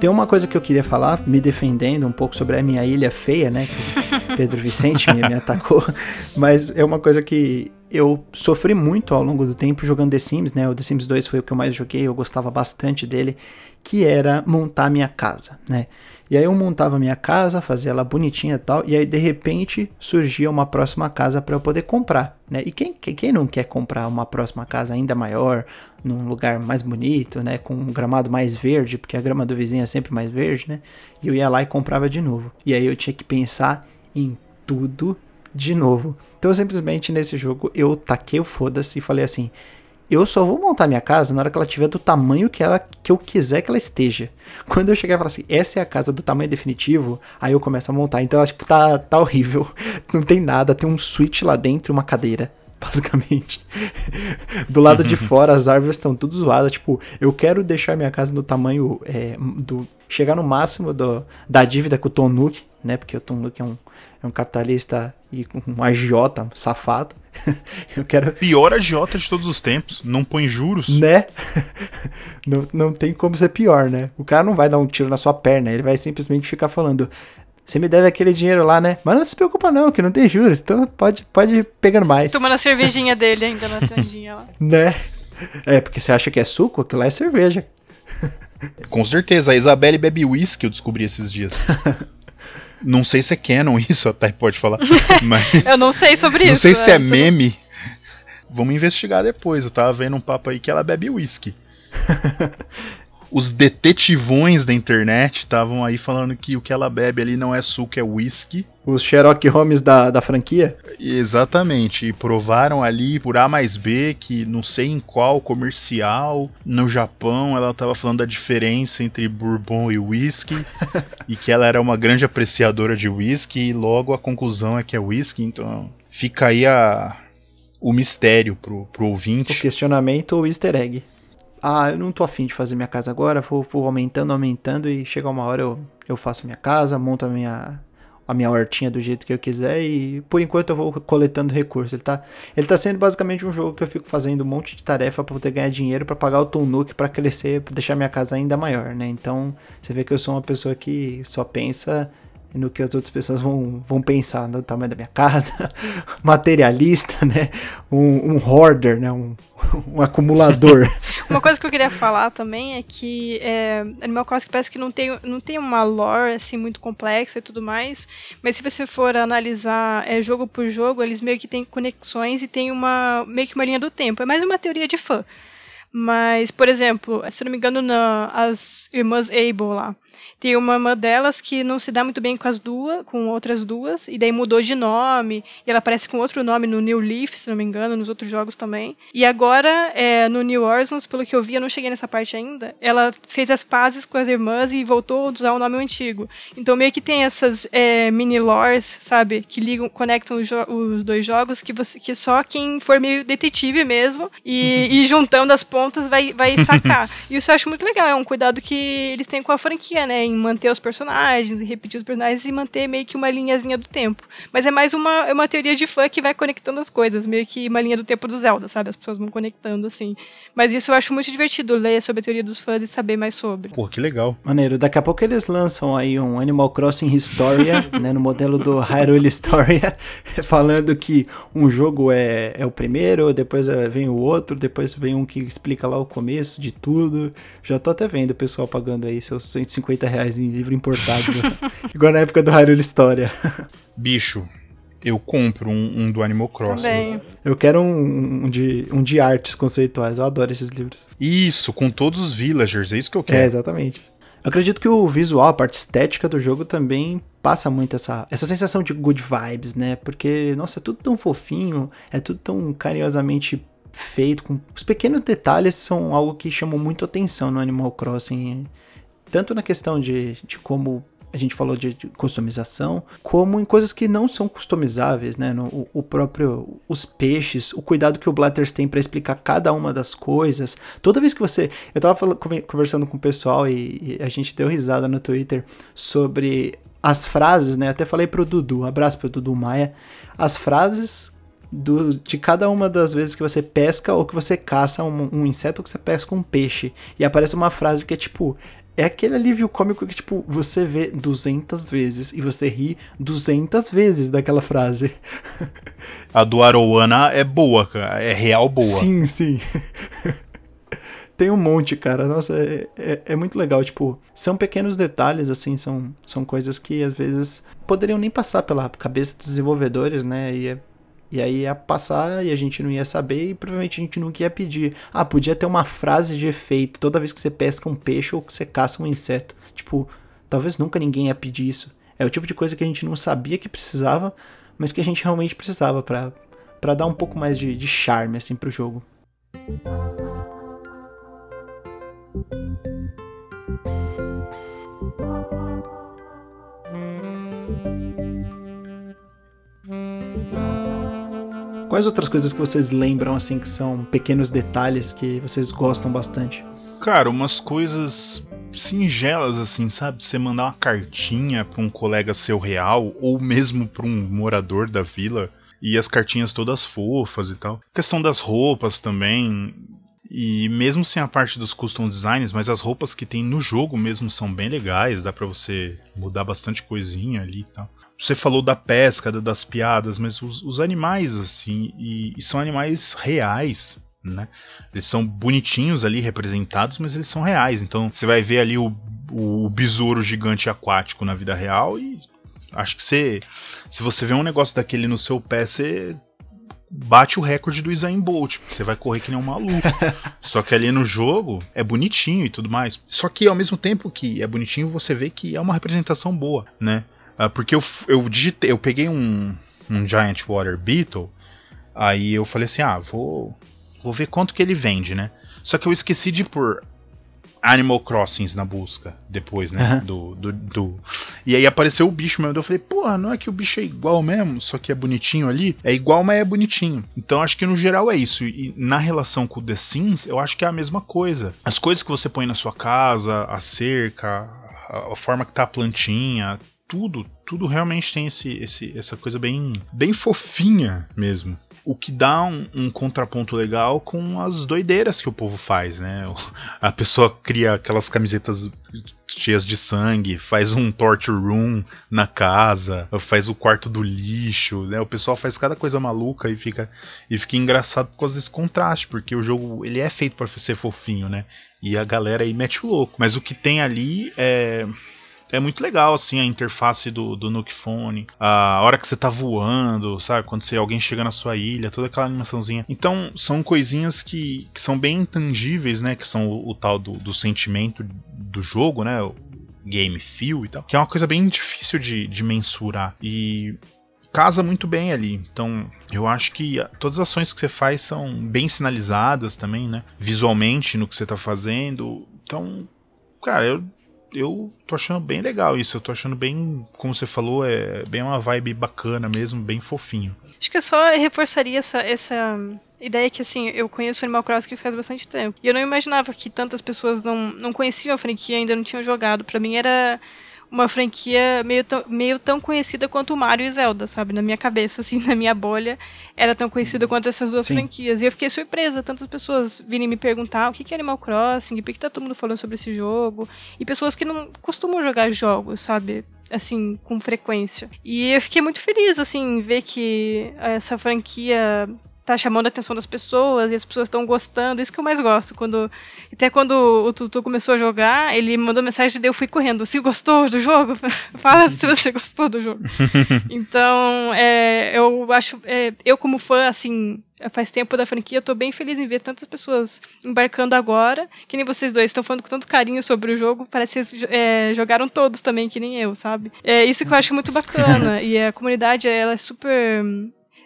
Tem uma coisa que eu queria falar, me defendendo um pouco sobre a minha ilha feia, né? Que Pedro Vicente me, me atacou. Mas é uma coisa que eu sofri muito ao longo do tempo jogando The Sims, né? O The Sims 2 foi o que eu mais joguei, eu gostava bastante dele, que era montar minha casa, né? E aí eu montava minha casa, fazia ela bonitinha e tal, e aí de repente surgia uma próxima casa para eu poder comprar, né? E quem, quem não quer comprar uma próxima casa ainda maior, num lugar mais bonito, né? Com um gramado mais verde, porque a grama do vizinho é sempre mais verde, né? E eu ia lá e comprava de novo. E aí eu tinha que pensar em tudo de novo. Então simplesmente nesse jogo eu taquei o foda-se e falei assim: eu só vou montar minha casa na hora que ela tiver do tamanho que, ela, que eu quiser que ela esteja. Quando eu chegar e falar assim, essa é a casa do tamanho definitivo, aí eu começo a montar. Então, tipo, tá, tá horrível. Não tem nada, tem um switch lá dentro e uma cadeira. Basicamente. do lado de fora, as árvores estão tudo zoadas. Tipo, eu quero deixar minha casa no tamanho é, do. Chegar no máximo do, da dívida com o Tom Nook, né? Porque o Tom Nook é um, é um capitalista e um agiota safado. eu quero. Pior agiota de todos os tempos. Não põe juros. Né? não, não tem como ser pior, né? O cara não vai dar um tiro na sua perna, ele vai simplesmente ficar falando. Você me deve aquele dinheiro lá, né? Mas não se preocupa não, que não tem juros. Então pode, pode ir pegando mais. Tomando a cervejinha dele ainda na tandinha lá. né? É, porque você acha que é suco? Aquilo lá é cerveja. Com certeza. A Isabelle bebe whisky, eu descobri esses dias. Não sei se é canon isso, a Thay pode falar. Mas eu não sei sobre não isso. Não sei se é, é meme. Vamos investigar depois. Eu tava vendo um papo aí que ela bebe whisky. Os detetivões da internet estavam aí falando que o que ela bebe ali não é suco, é whisky. Os Sherlock Holmes da, da franquia? Exatamente. E provaram ali por A mais B que não sei em qual comercial no Japão ela estava falando da diferença entre bourbon e whisky. e que ela era uma grande apreciadora de whisky. E logo a conclusão é que é whisky. Então fica aí a, o mistério pro, pro ouvinte. O questionamento ou easter egg ah, eu não tô afim de fazer minha casa agora, vou, vou aumentando, aumentando e chega uma hora eu, eu faço minha casa, monto a minha, a minha hortinha do jeito que eu quiser e por enquanto eu vou coletando recursos. Ele tá, ele tá sendo basicamente um jogo que eu fico fazendo um monte de tarefa para poder ganhar dinheiro para pagar o Tonuk para crescer, para deixar minha casa ainda maior, né? Então, você vê que eu sou uma pessoa que só pensa no que as outras pessoas vão, vão pensar no tamanho da minha casa, materialista, né? Um, um hoarder, né? Um, um acumulador. uma coisa que eu queria falar também é que é, Animal Crossing parece que não tem, não tem uma lore assim muito complexa e tudo mais, mas se você for analisar é, jogo por jogo, eles meio que têm conexões e tem uma meio que uma linha do tempo. É mais uma teoria de fã. Mas, por exemplo, se não me engano, na, as irmãs Abel lá, tem uma irmã delas que não se dá muito bem com as duas, com outras duas, e daí mudou de nome, e ela aparece com outro nome no New Leaf, se não me engano, nos outros jogos também. E agora, é, no New Horizons, pelo que eu vi, eu não cheguei nessa parte ainda, ela fez as pazes com as irmãs e voltou a usar o nome antigo. Então meio que tem essas é, mini lores, sabe, que ligam, conectam os, os, dois jogos, que, você, que só quem for meio detetive mesmo, e, e juntando as pontas vai, vai sacar. e isso eu acho muito legal, é um cuidado que eles têm com a franquia, né, em manter os personagens, e repetir os personagens e manter meio que uma linhazinha do tempo. Mas é mais uma, é uma teoria de fã que vai conectando as coisas, meio que uma linha do tempo do Zelda, sabe? As pessoas vão conectando assim. Mas isso eu acho muito divertido ler sobre a teoria dos fãs e saber mais sobre. Pô, que legal. Maneiro. Daqui a pouco eles lançam aí um Animal Crossing Historia, né, no modelo do Hyrule Historia, falando que um jogo é, é o primeiro, depois vem o outro, depois vem um que explica lá o começo de tudo. Já tô até vendo o pessoal pagando aí seus 150 reais em livro importado. igual na época do Hyrule História. Bicho, eu compro um, um, do Animal Crossing. Também. Eu quero um, um, de, um de artes conceituais. Eu adoro esses livros. Isso, com todos os villagers, é isso que eu quero. É, exatamente. Eu acredito que o visual, a parte estética do jogo também passa muito essa, essa sensação de good vibes, né? Porque, nossa, é tudo tão fofinho, é tudo tão carinhosamente feito, com os pequenos detalhes são algo que chamam muito atenção no Animal Crossing, tanto na questão de, de como a gente falou de, de, customização, como em coisas que não são customizáveis, né? No, o, o, próprio, os peixes, o cuidado que o Blatters tem para explicar cada uma das coisas. Toda vez que você. Eu tava falando, conversando com o pessoal e, e, a gente deu risada no Twitter sobre as frases, né? Até falei pro Dudu, um abraço pro Dudu Maia. As frases do, de cada uma das vezes que você pesca ou que você caça um, um, inseto ou que você pesca um peixe. E aparece uma frase que é tipo. É aquele alívio cômico que, tipo, você vê 200 vezes e você ri 200 vezes daquela frase. A do Arowana é boa, cara. É real boa. Sim, sim. Tem um monte, cara. Nossa, é, é, é, muito legal. Tipo, são pequenos detalhes, assim, são, são coisas que às vezes poderiam nem passar pela cabeça dos desenvolvedores, né? E é e aí ia passar e a gente não ia saber e provavelmente a gente nunca ia pedir. Ah, podia ter uma frase de efeito toda vez que você pesca um peixe ou que você caça um inseto. Tipo, talvez nunca ninguém ia pedir isso. É o tipo de coisa que a gente não sabia que precisava, mas que a gente realmente precisava para dar um pouco mais de, de charme assim pro jogo. Quais outras coisas que vocês lembram, assim, que são pequenos detalhes que vocês gostam bastante? Cara, umas coisas singelas, assim, sabe? Você mandar uma cartinha pra um colega seu real, ou mesmo pra um morador da vila, e as cartinhas todas fofas e tal. A questão das roupas também. E mesmo sem a parte dos custom designs, mas as roupas que tem no jogo mesmo são bem legais, dá para você mudar bastante coisinha ali e tal. Você falou da pesca, das piadas, mas os, os animais, assim, e, e, são animais reais, né? Eles são bonitinhos ali, representados, mas eles são reais. Então você vai ver ali o, o besouro gigante aquático na vida real e acho que você, se você vê um negócio daquele no seu pé, você bate o recorde do Usain Bolt. Você vai correr que nem um maluco. Só que ali no jogo é bonitinho e tudo mais. Só que ao mesmo tempo que é bonitinho, você vê que é uma representação boa, né? Uh, porque eu, eu digitei, eu peguei um, um Giant Water Beetle, aí eu falei assim, ah, vou, vou ver quanto que ele vende, né? Só que eu esqueci de pôr Animal Crossings na busca depois, né? Uhum. Do, do, do, E aí apareceu o bicho mesmo. Eu falei, porra, não é que o bicho é igual mesmo, só que é bonitinho ali? É igual, mas é bonitinho. Então acho que no geral é isso. E na relação com o The Sims, eu acho que é a mesma coisa. As coisas que você põe na sua casa, a cerca, a, a forma que tá a plantinha, tudo, tudo realmente tem esse, esse, essa coisa bem, bem fofinha mesmo. O que dá um, um, contraponto legal com as doideiras que o povo faz, né? A pessoa cria aquelas camisetas cheias de sangue, faz um torture room na casa, faz o quarto do lixo, né? O pessoal faz cada coisa maluca e fica e fica engraçado por causa desse contraste, porque o jogo ele é feito para ser fofinho, né? E a galera aí mete o louco. Mas o que tem ali é é muito legal, assim, a interface do, do Nuke Phone, a hora que você tá voando, sabe? Quando você, alguém chega na sua ilha, toda aquela animaçãozinha. Então, são coisinhas que, que são bem intangíveis, né? Que são o, o tal do, do sentimento do jogo, né? O game feel e tal. Que é uma coisa bem difícil de, de mensurar. E casa muito bem ali. Então, eu acho que todas as ações que você faz são bem sinalizadas também, né? Visualmente no que você tá fazendo. Então, cara, eu eu tô achando bem legal isso. Eu tô achando bem, como você falou, é bem uma vibe bacana mesmo, bem fofinho. Acho que eu só reforçaria essa, essa ideia que, assim, eu conheço Animal Crossing faz bastante tempo. E eu não imaginava que tantas pessoas não, não conheciam a franquia, ainda não tinham jogado. Para mim era uma franquia meio tão, meio tão conhecida quanto o Mario e Zelda, sabe? Na minha cabeça, assim, na minha bolha, era tão conhecida quanto essas duas Sim. franquias. E eu fiquei surpresa, tantas pessoas virem me perguntar o que é Animal Crossing, por que tá todo mundo falando sobre esse jogo, e pessoas que não costumam jogar jogos, sabe? assim, com frequência. E eu fiquei muito feliz, assim, ver que essa franquia tá chamando a atenção das pessoas e as pessoas estão gostando. Isso que eu mais gosto. Quando, até quando o Tutu começou a jogar, ele mandou mensagem e eu fui correndo. Se gostou do jogo? Fala se você gostou do jogo. então, é, eu acho, é, eu como fã, assim, faz tempo da franquia, tô bem feliz em ver tantas pessoas embarcando agora, que nem vocês dois estão falando com tanto carinho sobre o jogo, parece que é, jogaram todos também, que nem eu, sabe? É isso que eu acho muito bacana, e a comunidade, ela é super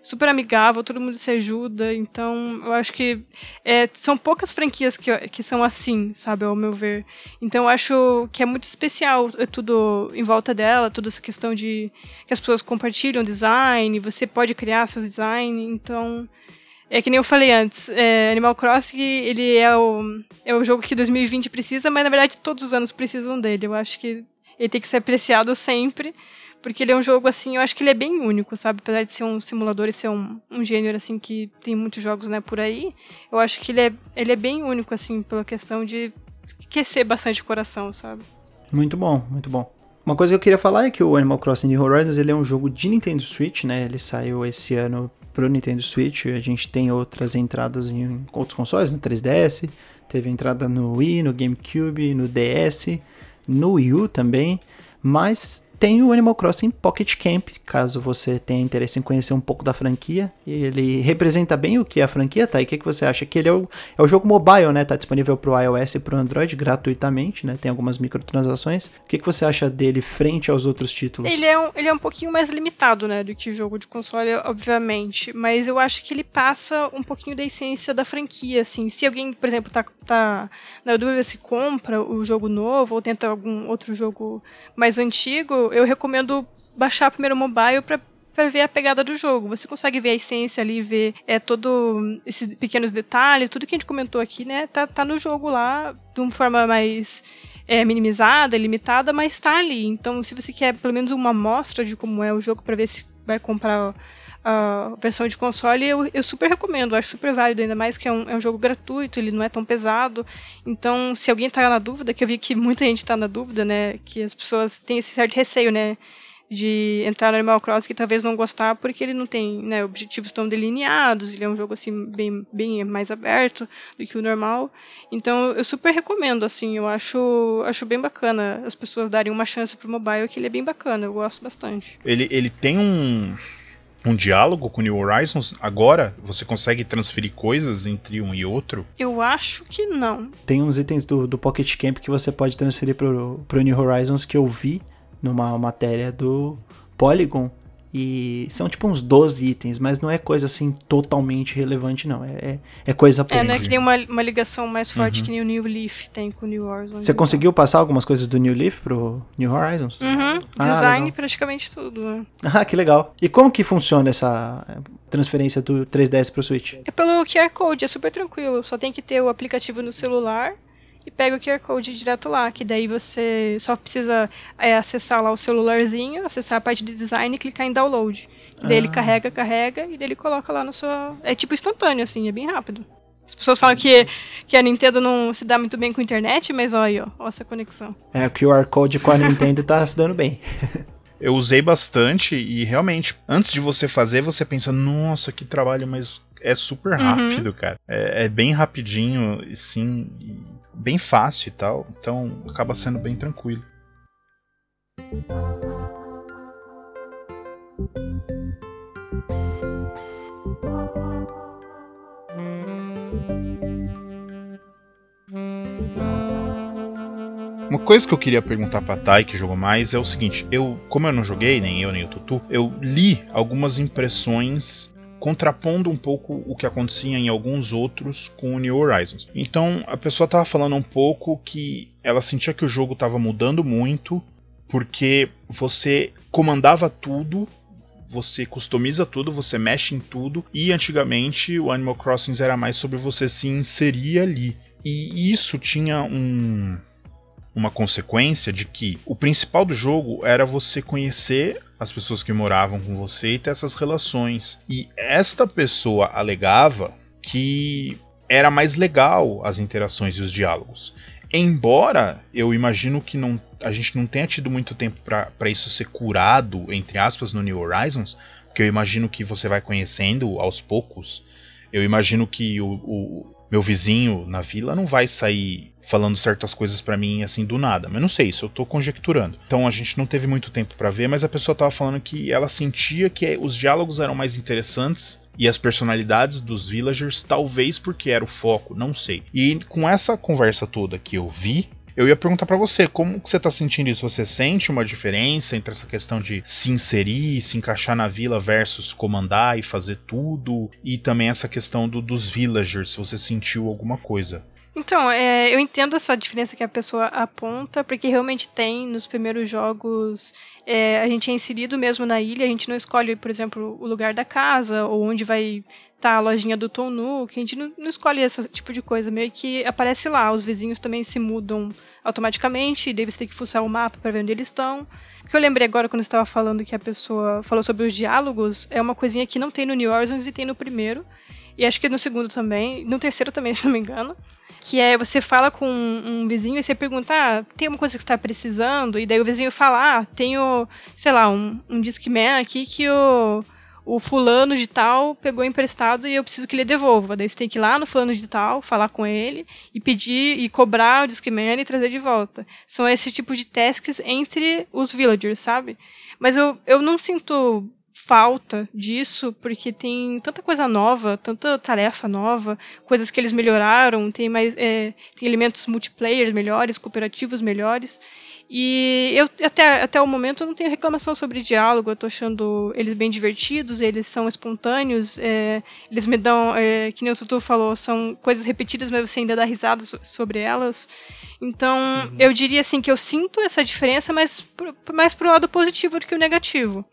super amigável, todo mundo se ajuda. Então, eu acho que é, são poucas franquias que, que são assim, sabe, ao meu ver. Então, eu acho que é muito especial é tudo em volta dela, toda essa questão de que as pessoas compartilham design, você pode criar seu design. Então, é que nem eu falei antes, é, Animal Crossing, ele é o, é o jogo que 2020 precisa, mas na verdade todos os anos precisam dele. Eu acho que ele tem que ser apreciado sempre. Porque ele é um jogo, assim, eu acho que ele é bem único, sabe? Apesar de ser um simulador e ser um, um gênero, assim, que tem muitos jogos, né, por aí, eu acho que ele é, ele é bem único, assim, pela questão de aquecer bastante o coração, sabe? Muito bom, muito bom. Uma coisa que eu queria falar é que o Animal Crossing New Horizons ele é um jogo de Nintendo Switch, né? Ele saiu esse ano pro Nintendo Switch. A gente tem outras entradas em outros consoles, no 3DS, teve entrada no Wii, no GameCube, no DS, no Wii U também, mas tem o Animal Crossing Pocket Camp, caso você tenha interesse em conhecer um pouco da franquia. Ele representa bem o que é a franquia, tá? E o que, que você acha? Que ele é o, é o jogo mobile, né? Tá disponível pro iOS e pro Android gratuitamente, né? Tem algumas microtransações. O que, que você acha dele frente aos outros títulos? Ele é um, ele é um pouquinho mais limitado, né? Do que o jogo de console, obviamente. Mas eu acho que ele passa um pouquinho da essência da franquia, assim. Se alguém, por exemplo, tá, tá na dúvida se compra o jogo novo ou tenta algum outro jogo mais antigo, eu recomendo baixar primeiro o mobile para para ver a pegada do jogo. Você consegue ver a essência ali, ver é, todo esses pequenos detalhes, tudo que a gente comentou aqui, né? Tá, tá no jogo lá de uma forma mais é, minimizada, limitada, mas tá ali. Então, se você quer pelo menos uma amostra de como é o jogo para ver se vai comprar a versão de console, eu, eu super recomendo, acho super válido, ainda mais que é um, é um jogo gratuito, ele não é tão pesado. Então, se alguém está na dúvida, que eu vi que muita gente está na dúvida, né, que as pessoas têm esse certo receio, né, de entrar no Animal Crossing que talvez não gostar porque ele não tem né, objetivos tão delineados, ele é um jogo assim bem, bem mais aberto do que o normal. Então eu super recomendo, assim, eu acho, acho bem bacana as pessoas darem uma chance pro mobile, que ele é bem bacana, eu gosto bastante. Ele, ele tem um um diálogo com New Horizons? Agora você consegue transferir coisas entre um e outro? Eu acho que não. Tem uns itens do, do Pocket Camp que você pode transferir pro, pro New Horizons que eu vi numa matéria do Polygon e são tipo uns 12 itens, mas não é coisa assim totalmente relevante, não. É, é, é coisa pouca. É, não é que tem uma, uma ligação mais forte uhum. que nem o New Leaf tem com o New Horizons. Você conseguiu passar algumas coisas do New Leaf pro New Horizons? Uhum. Ah, Design legal. praticamente tudo. Né? Ah, que legal. E como que funciona essa transferência do 3DS pro Switch? É pelo QR Code, é super tranquilo. Só tem que ter o aplicativo no celular e pega o QR Code direto lá, que daí você só precisa é, acessar lá o celularzinho, acessar a parte de design e clicar em download. Ah. Daí ele ah. carrega, carrega e daí ele coloca lá no seu. É tipo instantâneo, assim, é bem rápido. As pessoas falam que, que a Nintendo não se dá muito bem com a internet, mas olha, ó, ó essa conexão. É, o QR Code com a Nintendo tá se dando bem. Eu usei bastante e realmente, antes de você fazer, você pensa, nossa, que trabalho, mas é super uhum. rápido, uhum. cara. É, é, bem rapidinho, sim bem fácil e tal, então acaba sendo bem tranquilo. Uma coisa que eu queria perguntar pra Thay, que jogou mais, é o seguinte: eu, como eu não joguei, nem eu nem o Tutu, eu li algumas impressões contrapondo um pouco o que acontecia em alguns outros com o New Horizons. Então a pessoa estava falando um pouco que ela sentia que o jogo estava mudando muito porque você comandava tudo você customiza tudo, você mexe em tudo, e antigamente o Animal Crossing era mais sobre você se inserir ali. E isso tinha um, uma consequência de que o principal do jogo era você conhecer as pessoas que moravam com você e ter essas relações. E esta pessoa alegava que era mais legal as interações e os diálogos. Embora eu imagino que não, a gente não tenha tido muito tempo para isso ser curado, entre aspas, no New Horizons, porque eu imagino que você vai conhecendo aos poucos. Eu imagino que o, o meu vizinho na vila não vai sair falando certas coisas para mim assim do nada. Mas não sei, isso eu tô conjecturando. Então a gente não teve muito tempo para ver, mas a pessoa tava falando que ela sentia que os diálogos eram mais interessantes e as personalidades dos villagers, talvez porque era o foco, não sei. E com essa conversa toda que eu vi, eu ia perguntar para você, como você tá sentindo isso? Você sente uma diferença entre essa questão de se inserir, se encaixar na vila versus comandar e fazer tudo? E também essa questão do, dos villagers, se você sentiu alguma coisa? Então, é, eu entendo essa diferença que a pessoa aponta, porque realmente tem nos primeiros jogos, é, a gente é inserido mesmo na ilha, a gente não escolhe, por exemplo, o lugar da casa, ou onde vai estar tá a lojinha do Tonu, que a gente não, não escolhe esse tipo de coisa, meio que aparece lá, os vizinhos também se mudam automaticamente, e daí você tem que fuçar o mapa para ver onde eles estão. O que eu lembrei agora quando estava falando que a pessoa falou sobre os diálogos, é uma coisinha que não tem no New Horizons e tem no primeiro, e acho que no segundo também, no terceiro também, se não me engano que é você fala com um, vizinho e você pergunta, ah, tem uma coisa que está precisando? E daí o vizinho fala, ah, tenho, sei lá, um, um Discman aqui que o, o fulano de tal pegou emprestado e eu preciso que ele devolva. Daí você tem que ir lá no fulano de tal, falar com ele e pedir e cobrar o Discman e trazer de volta. São esse tipo de tasks entre os villagers, sabe? Mas eu, eu não sinto falta disso, porque tem tanta coisa nova, tanta tarefa nova, coisas que eles melhoraram, tem mais é, tem elementos multiplayer melhores, cooperativos melhores. E eu até, até o momento eu não tenho reclamação sobre diálogo, eu tô achando eles bem divertidos, eles são espontâneos, é, eles me dão, é, que nem o Tutu falou, são coisas repetidas, mas você ainda dá risada sobre elas. Então, uhum. eu diria assim que eu sinto essa diferença, mas mais pro lado positivo do que o negativo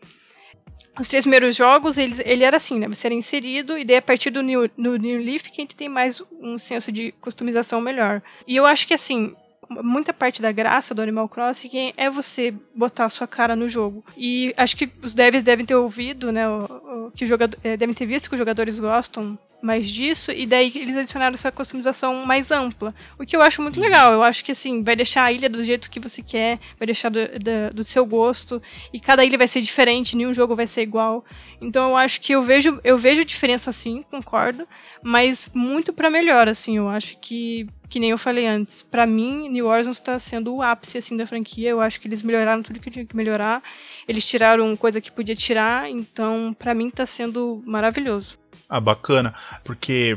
os três primeiros jogos, ele, ele era assim, né? Você era inserido, e daí a partir do New, do New Leaf que a gente tem mais um senso de customização melhor. E eu acho que, assim, muita parte da graça do Animal Crossing é você botar a sua cara no jogo. E acho que os devs devem ter ouvido, né? O, o, que jogador, é, devem ter visto que os jogadores gostam mais disso, e daí eles adicionaram essa customização mais ampla. O que eu acho muito legal. Eu acho que assim, vai deixar a ilha do jeito que você quer, vai deixar do, do, do seu gosto, e cada ilha vai ser diferente, nenhum jogo vai ser igual. Então eu acho que eu vejo, eu vejo diferença sim, concordo, mas muito para melhor, assim, eu acho que que nem eu falei antes, para mim, New Horizons está sendo o ápice assim da franquia. Eu acho que eles melhoraram tudo que tinha que melhorar. Eles tiraram coisa que podia tirar, então para mim está sendo maravilhoso. Ah, bacana, porque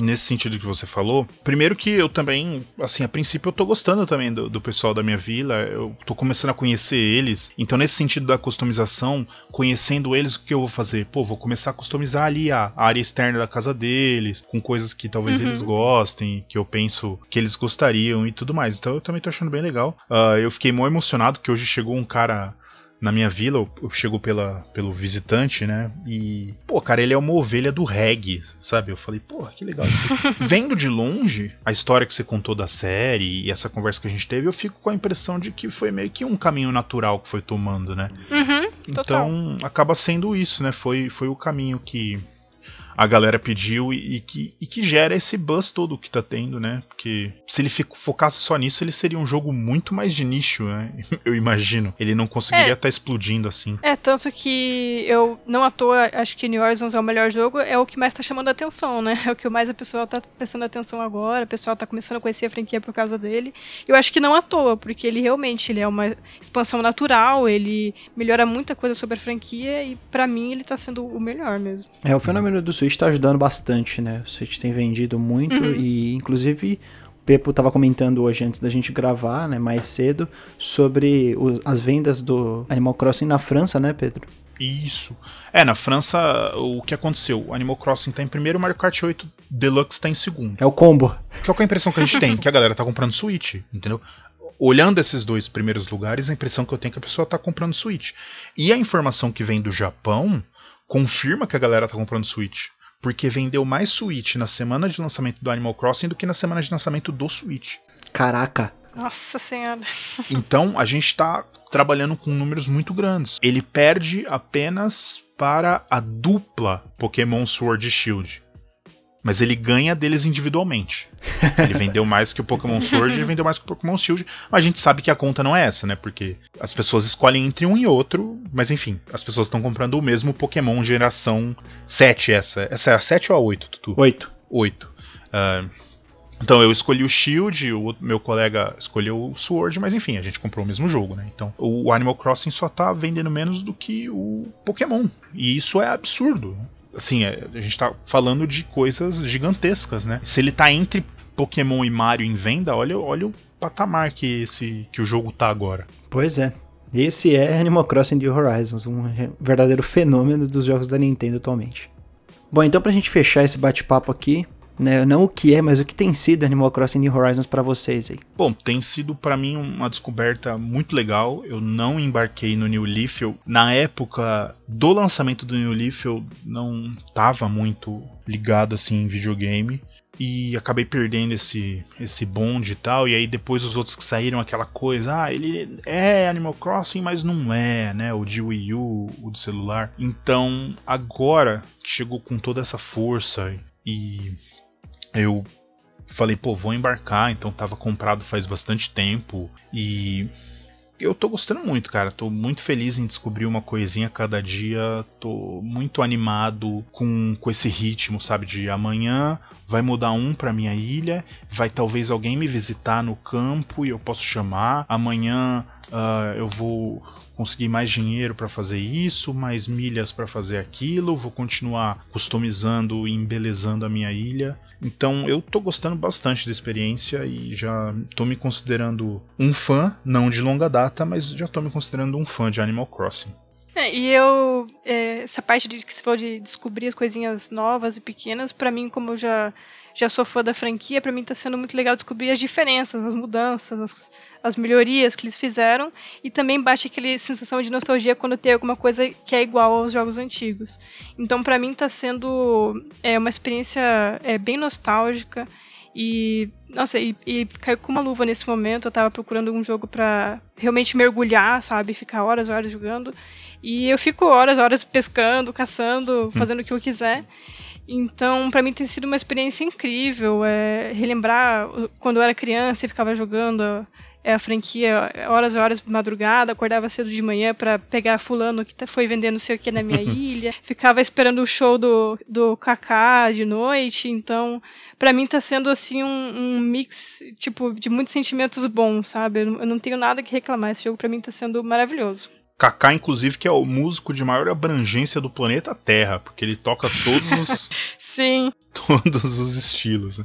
nesse sentido que você falou, primeiro que eu também, assim, a princípio eu tô gostando também do, do, pessoal da minha vila, eu tô começando a conhecer eles, então nesse sentido da customização, conhecendo eles, o que eu vou fazer? Pô, vou começar a customizar ali a, área externa da casa deles, com coisas que talvez uhum. eles gostem, que eu penso que eles gostariam e tudo mais, então eu também tô achando bem legal. Uh, eu fiquei muito emocionado que hoje chegou um cara na minha vila, eu, chego pela, pelo visitante, né? E, pô, cara, ele é uma ovelha do reggae, sabe? Eu falei, pô, que legal isso. Vendo de longe a história que você contou da série e essa conversa que a gente teve, eu fico com a impressão de que foi meio que um caminho natural que foi tomando, né? Uhum, então, acaba sendo isso, né? Foi, foi o caminho que, a galera pediu e, e, que, e que gera esse buzz todo que tá tendo, né? Porque se ele focasse só nisso, ele seria um jogo muito mais de nicho, né? Eu imagino. Ele não conseguiria estar é, tá explodindo assim. É, tanto que eu, não à toa, acho que New Horizons é o melhor jogo, é o que mais tá chamando a atenção, né? É o que mais a pessoa tá prestando atenção agora, o pessoal tá começando a conhecer a franquia por causa dele. Eu acho que não à toa, porque ele realmente ele é uma expansão natural, ele melhora muita coisa sobre a franquia e para mim ele tá sendo o melhor mesmo. É, o fenômeno do Switch está ajudando bastante, né? O Switch tem vendido muito uhum. e, inclusive, o Pepo estava comentando hoje antes da gente gravar, né, mais cedo, sobre as vendas do Animal Crossing na França, né, Pedro? Isso. É, na França, o que aconteceu? O Animal Crossing tá em primeiro, o Mario Kart 8 Deluxe tá em segundo. É o combo. Que é a impressão que a gente tem, que a galera tá comprando Switch, entendeu? Olhando esses dois primeiros lugares, a impressão que eu tenho é que a pessoa tá comprando Switch. E a informação que vem do Japão confirma que a galera tá comprando Switch. Porque vendeu mais Switch na semana de lançamento do Animal Crossing do que na semana de lançamento do Switch. Caraca. Nossa senhora. Então a gente está trabalhando com números muito grandes. Ele perde apenas para a dupla Pokémon Sword e Shield. Mas ele ganha deles individualmente. Ele vendeu mais que o Pokémon Sword e vendeu mais que o Pokémon Shield. Mas a gente sabe que a conta não é essa, né? Porque as pessoas escolhem entre um e outro. Mas enfim, as pessoas estão comprando o mesmo Pokémon geração 7. Essa, essa é a 7 ou a 8, Tutu? 8. 8. Uh, então eu escolhi o Shield, o meu colega escolheu o Sword, mas enfim, a gente comprou o mesmo jogo, né? Então o Animal Crossing só tá vendendo menos do que o Pokémon. E isso é absurdo. Assim, é, a gente tá falando de coisas gigantescas, né? Se ele tá entre Pokémon e Mario em venda, olha, olha o patamar que, esse, que o jogo tá agora. Pois é. Esse é Animal Crossing New Horizons, um verdadeiro fenômeno dos jogos da Nintendo atualmente. Bom, então pra gente fechar esse bate-papo aqui, né? Não o que é, mas o que tem sido Animal Crossing New Horizons para vocês aí? Bom, tem sido para mim uma descoberta muito legal. Eu não embarquei no New Leaf. Eu, na época do lançamento do New Leaf, eu não tava muito ligado assim em videogame e acabei perdendo esse esse bonde e tal. E aí depois os outros que saíram aquela coisa, ah, ele é Animal Crossing, mas não é, né? O de Wii U, o de celular. Então, agora que chegou com toda essa força e eu falei, pô, vou embarcar, então tava comprado faz bastante tempo e eu tô gostando muito, cara. Tô muito feliz em descobrir uma coisinha cada dia. Tô muito animado com, com esse ritmo, sabe? De amanhã vai mudar um pra minha ilha, vai talvez alguém me visitar no campo e eu posso chamar. Amanhã uh, eu vou conseguir mais dinheiro para fazer isso, mais milhas para fazer aquilo, vou continuar customizando e embelezando a minha ilha. Então eu tô gostando bastante da experiência e já tô me considerando um fã, não de longa data, mas já tô me considerando um fã de Animal Crossing. É, e eu, é, essa parte de que se for de descobrir as coisinhas novas e pequenas, para mim, como eu já já sou fã da franquia, para mim está sendo muito legal descobrir as diferenças, as mudanças, as, as, melhorias que eles fizeram e também bate aquela sensação de nostalgia quando tem alguma coisa que é igual aos jogos antigos. Então, para mim está sendo é, uma experiência é, bem nostálgica e nossa, e, e caiu com uma luva nesse momento. Eu tava procurando um jogo para realmente mergulhar, sabe? Ficar horas e horas jogando. E eu fico horas e horas pescando, caçando, hum. fazendo o que eu quiser. Então, para mim tem sido uma experiência incrível. É, relembrar quando eu era criança e ficava jogando é, a franquia horas e horas de madrugada, acordava cedo de manhã para pegar fulano que tá, foi vendendo não sei o que na minha ilha, ficava esperando o show do, do Kaká de noite, então para mim tá sendo assim um, um, mix tipo de muitos sentimentos bons, sabe? Eu não tenho nada que reclamar, esse jogo para mim tá sendo maravilhoso. Kaká, inclusive, que é o músico de maior abrangência do planeta Terra, porque ele toca todos os. Sim. Todos os estilos. Né?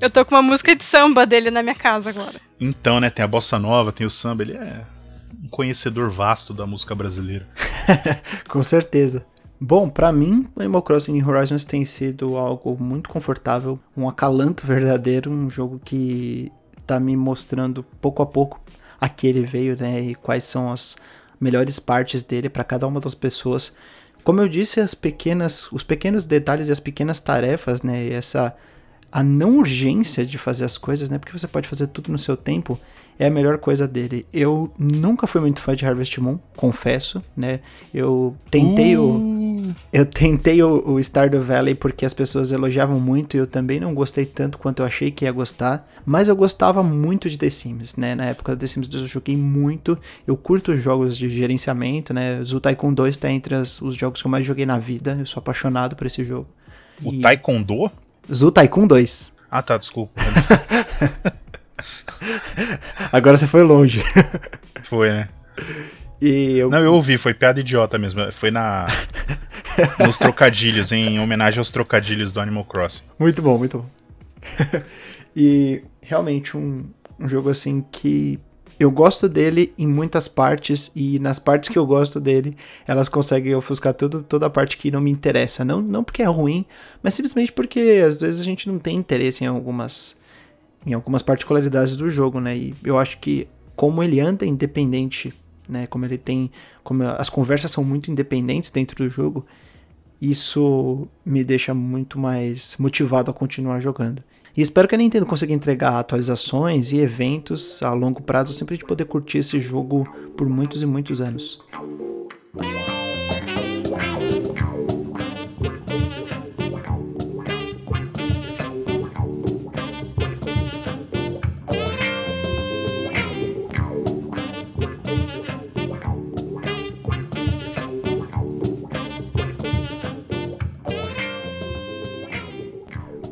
Eu tô com uma música de samba dele na minha casa agora. Então, né, tem a bossa nova, tem o samba, ele é um conhecedor vasto da música brasileira. com certeza. Bom, para mim, Animal Crossing New Horizons tem sido algo muito confortável, um acalanto verdadeiro, um jogo que tá me mostrando pouco a pouco a que ele veio, né, e quais são as melhores partes dele para cada uma das pessoas. Como eu disse, as pequenas, os pequenos detalhes e as pequenas tarefas, né, essa a não urgência de fazer as coisas, né, porque você pode fazer tudo no seu tempo, é a melhor coisa dele. Eu nunca fui muito fã de Harvest Moon, confesso, né? Eu tentei uh. o eu tentei o, o Stardew Valley porque as pessoas elogiavam muito e eu também não gostei tanto quanto eu achei que ia gostar, mas eu gostava muito de The Sims, né? Na época do The Sims 2 eu joguei muito. Eu curto jogos de gerenciamento, né? Zoo Tycoon 2 tá entre as, os jogos que eu mais joguei na vida. Eu sou apaixonado por esse jogo. O e... Taekwondo? Zoo Tycoon 2. Ah, tá, desculpa. Agora você foi longe. Foi, né? E eu... Não, eu ouvi, foi piada idiota mesmo. Foi na. nos trocadilhos, em homenagem aos trocadilhos do Animal Crossing. Muito bom, muito bom. e realmente um, um jogo assim que eu gosto dele em muitas partes e nas partes que eu gosto dele, elas conseguem ofuscar tudo, toda a parte que não me interessa. Não, não porque é ruim, mas simplesmente porque às vezes a gente não tem interesse em algumas em algumas particularidades do jogo, né? E eu acho que como ele anda independente, né? Como ele tem, como as conversas são muito independentes dentro do jogo, isso me deixa muito mais motivado a continuar jogando. E espero que a Nintendo consiga entregar atualizações e eventos a longo prazo sempre de poder curtir esse jogo por muitos e muitos anos.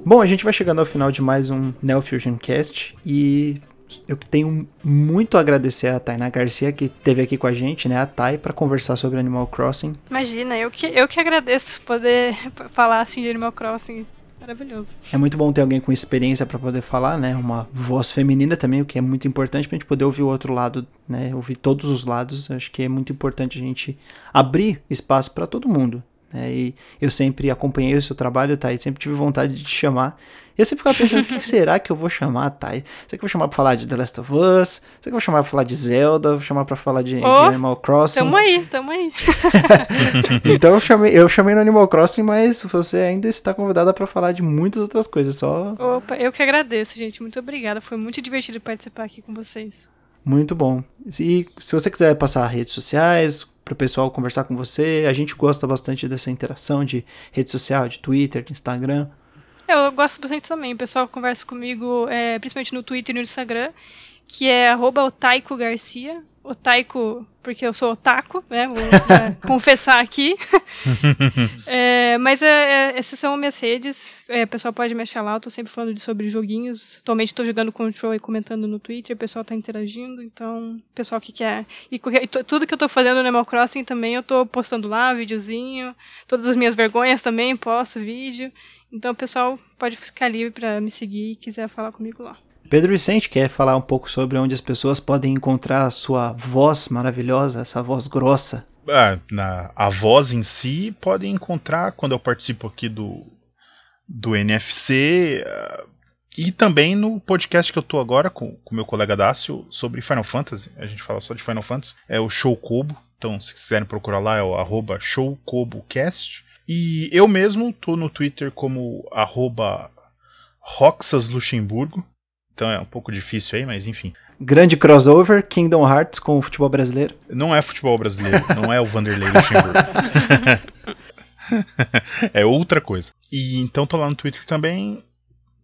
Bom, a gente vai chegando ao final de mais um Neo Fusion Cast e eu tenho muito a agradecer a Tainá Garcia que esteve aqui com a gente, né, a Tai, para conversar sobre Animal Crossing. Imagina, eu que, eu que agradeço poder falar assim de Animal Crossing. Maravilhoso. É muito bom ter alguém com experiência para poder falar, né? Uma voz feminina também, o que é muito importante pra gente poder ouvir o outro lado, né? Ouvir todos os lados. Acho que é muito importante a gente abrir espaço para todo mundo, né? E eu sempre acompanhei o seu trabalho, Thay, sempre tive vontade de te chamar. E eu sempre ficava pensando, o que será que eu vou chamar, Thay? Será que eu vou chamar pra falar de The Last of Us? Será que eu vou chamar pra falar de Zelda? Vou chamar pra falar de, oh, de Animal Crossing? Tamo aí, tamo aí. então eu chamei, eu chamei no Animal Crossing, mas você ainda está convidada para falar de muitas outras coisas, só... Opa, eu que agradeço, gente. Muito obrigada. Foi muito divertido participar aqui com vocês. Muito bom. E se você quiser passar redes sociais, para o pessoal conversar com você. A gente gosta bastante dessa interação de rede social, de Twitter, de Instagram. Eu gosto bastante também. O pessoal conversa comigo, é, principalmente no Twitter e no Instagram, que é arroba Garcia otaiko porque eu sou otaku, né? Vou é, confessar aqui. é, mas é, é, essas são minhas redes. É, o pessoal pode me achar lá. Eu tô sempre falando de, sobre joguinhos. Atualmente estou jogando Control e comentando no Twitter. O pessoal tá interagindo. Então, o pessoal que quer. E, e tudo que eu tô fazendo no Animal Crossing também eu tô postando lá, videozinho. Todas as minhas vergonhas também posto vídeo. Então, o pessoal pode ficar livre para me seguir e quiser falar comigo lá. Pedro Vicente quer falar um pouco sobre onde as pessoas podem encontrar a sua voz maravilhosa, essa voz grossa. Ah, na, a voz em si podem encontrar quando eu participo aqui do, do NFC uh, e também no podcast que eu tô agora com o meu colega Dácio sobre Final Fantasy. A gente fala só de Final Fantasy. É o Show Kobo. Então, se quiserem procurar lá, é o arroba ShowKoboCast. E eu mesmo tô no Twitter como arroba Roxas Luxemburgo. Então é um pouco difícil aí, mas enfim. Grande crossover, Kingdom Hearts com o futebol brasileiro. Não é futebol brasileiro, não é o Vanderlei Luxemburgo. é outra coisa. E então tô lá no Twitter também.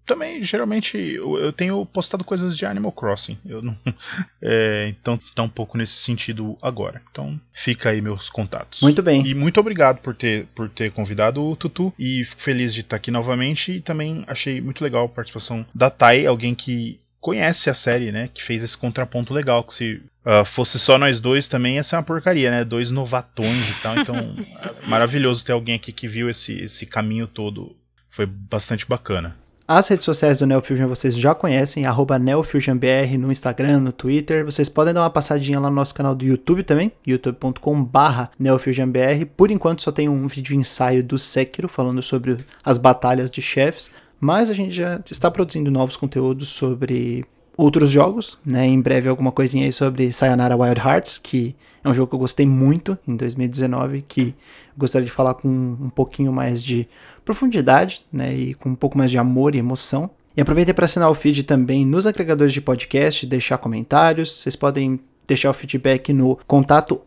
Também, geralmente, eu tenho postado coisas de Animal Crossing. Eu não, é, então tá um pouco nesse sentido agora. Então fica aí meus contatos. Muito bem. E muito obrigado por ter, por ter convidado o Tutu. E fico feliz de estar aqui novamente. E também achei muito legal a participação da Tai, alguém que conhece a série, né? Que fez esse contraponto legal. Que se uh, fosse só nós dois também ia ser uma porcaria, né? Dois novatões e tal. Então, maravilhoso ter alguém aqui que viu esse, esse caminho todo. Foi bastante bacana. As redes sociais do NeoFusion vocês já conhecem, NeoFusionBR no Instagram, no Twitter. Vocês podem dar uma passadinha lá no nosso canal do YouTube também, youtube.com barra NeoFusionBR. Por enquanto só tem um vídeo ensaio do Sekiro, falando sobre as batalhas de chefes. Mas a gente já está produzindo novos conteúdos sobre outros jogos, né? Em breve alguma coisinha aí sobre Sayonara Wild Hearts, que é um jogo que eu gostei muito em 2019, que gostaria de falar com um pouquinho mais de profundidade, né? E com um pouco mais de amor e emoção. E aproveitei para assinar o feed também nos agregadores de podcast, deixar comentários. Vocês podem deixar o feedback no contato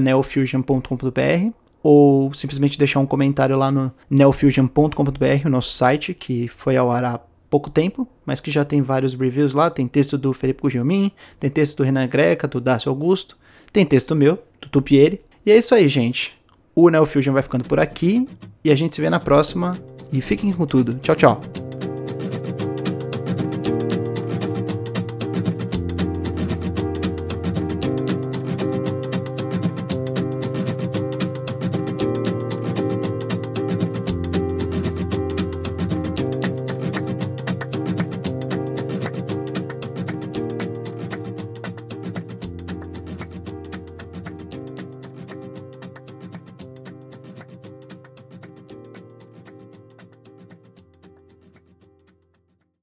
neofusion.com.br ou simplesmente deixar um comentário lá no neofusion.com.br, o nosso site, que foi ao ar há pouco tempo, mas que já tem vários reviews lá. Tem texto do Felipe Gugelmin, tem texto do Renan Greca, do Dácio Augusto, tem texto meu, do Tupieri. E é isso aí, gente. O Neo Fusion vai ficando por aqui e a gente se vê na próxima. E fiquem com tudo. Tchau, tchau.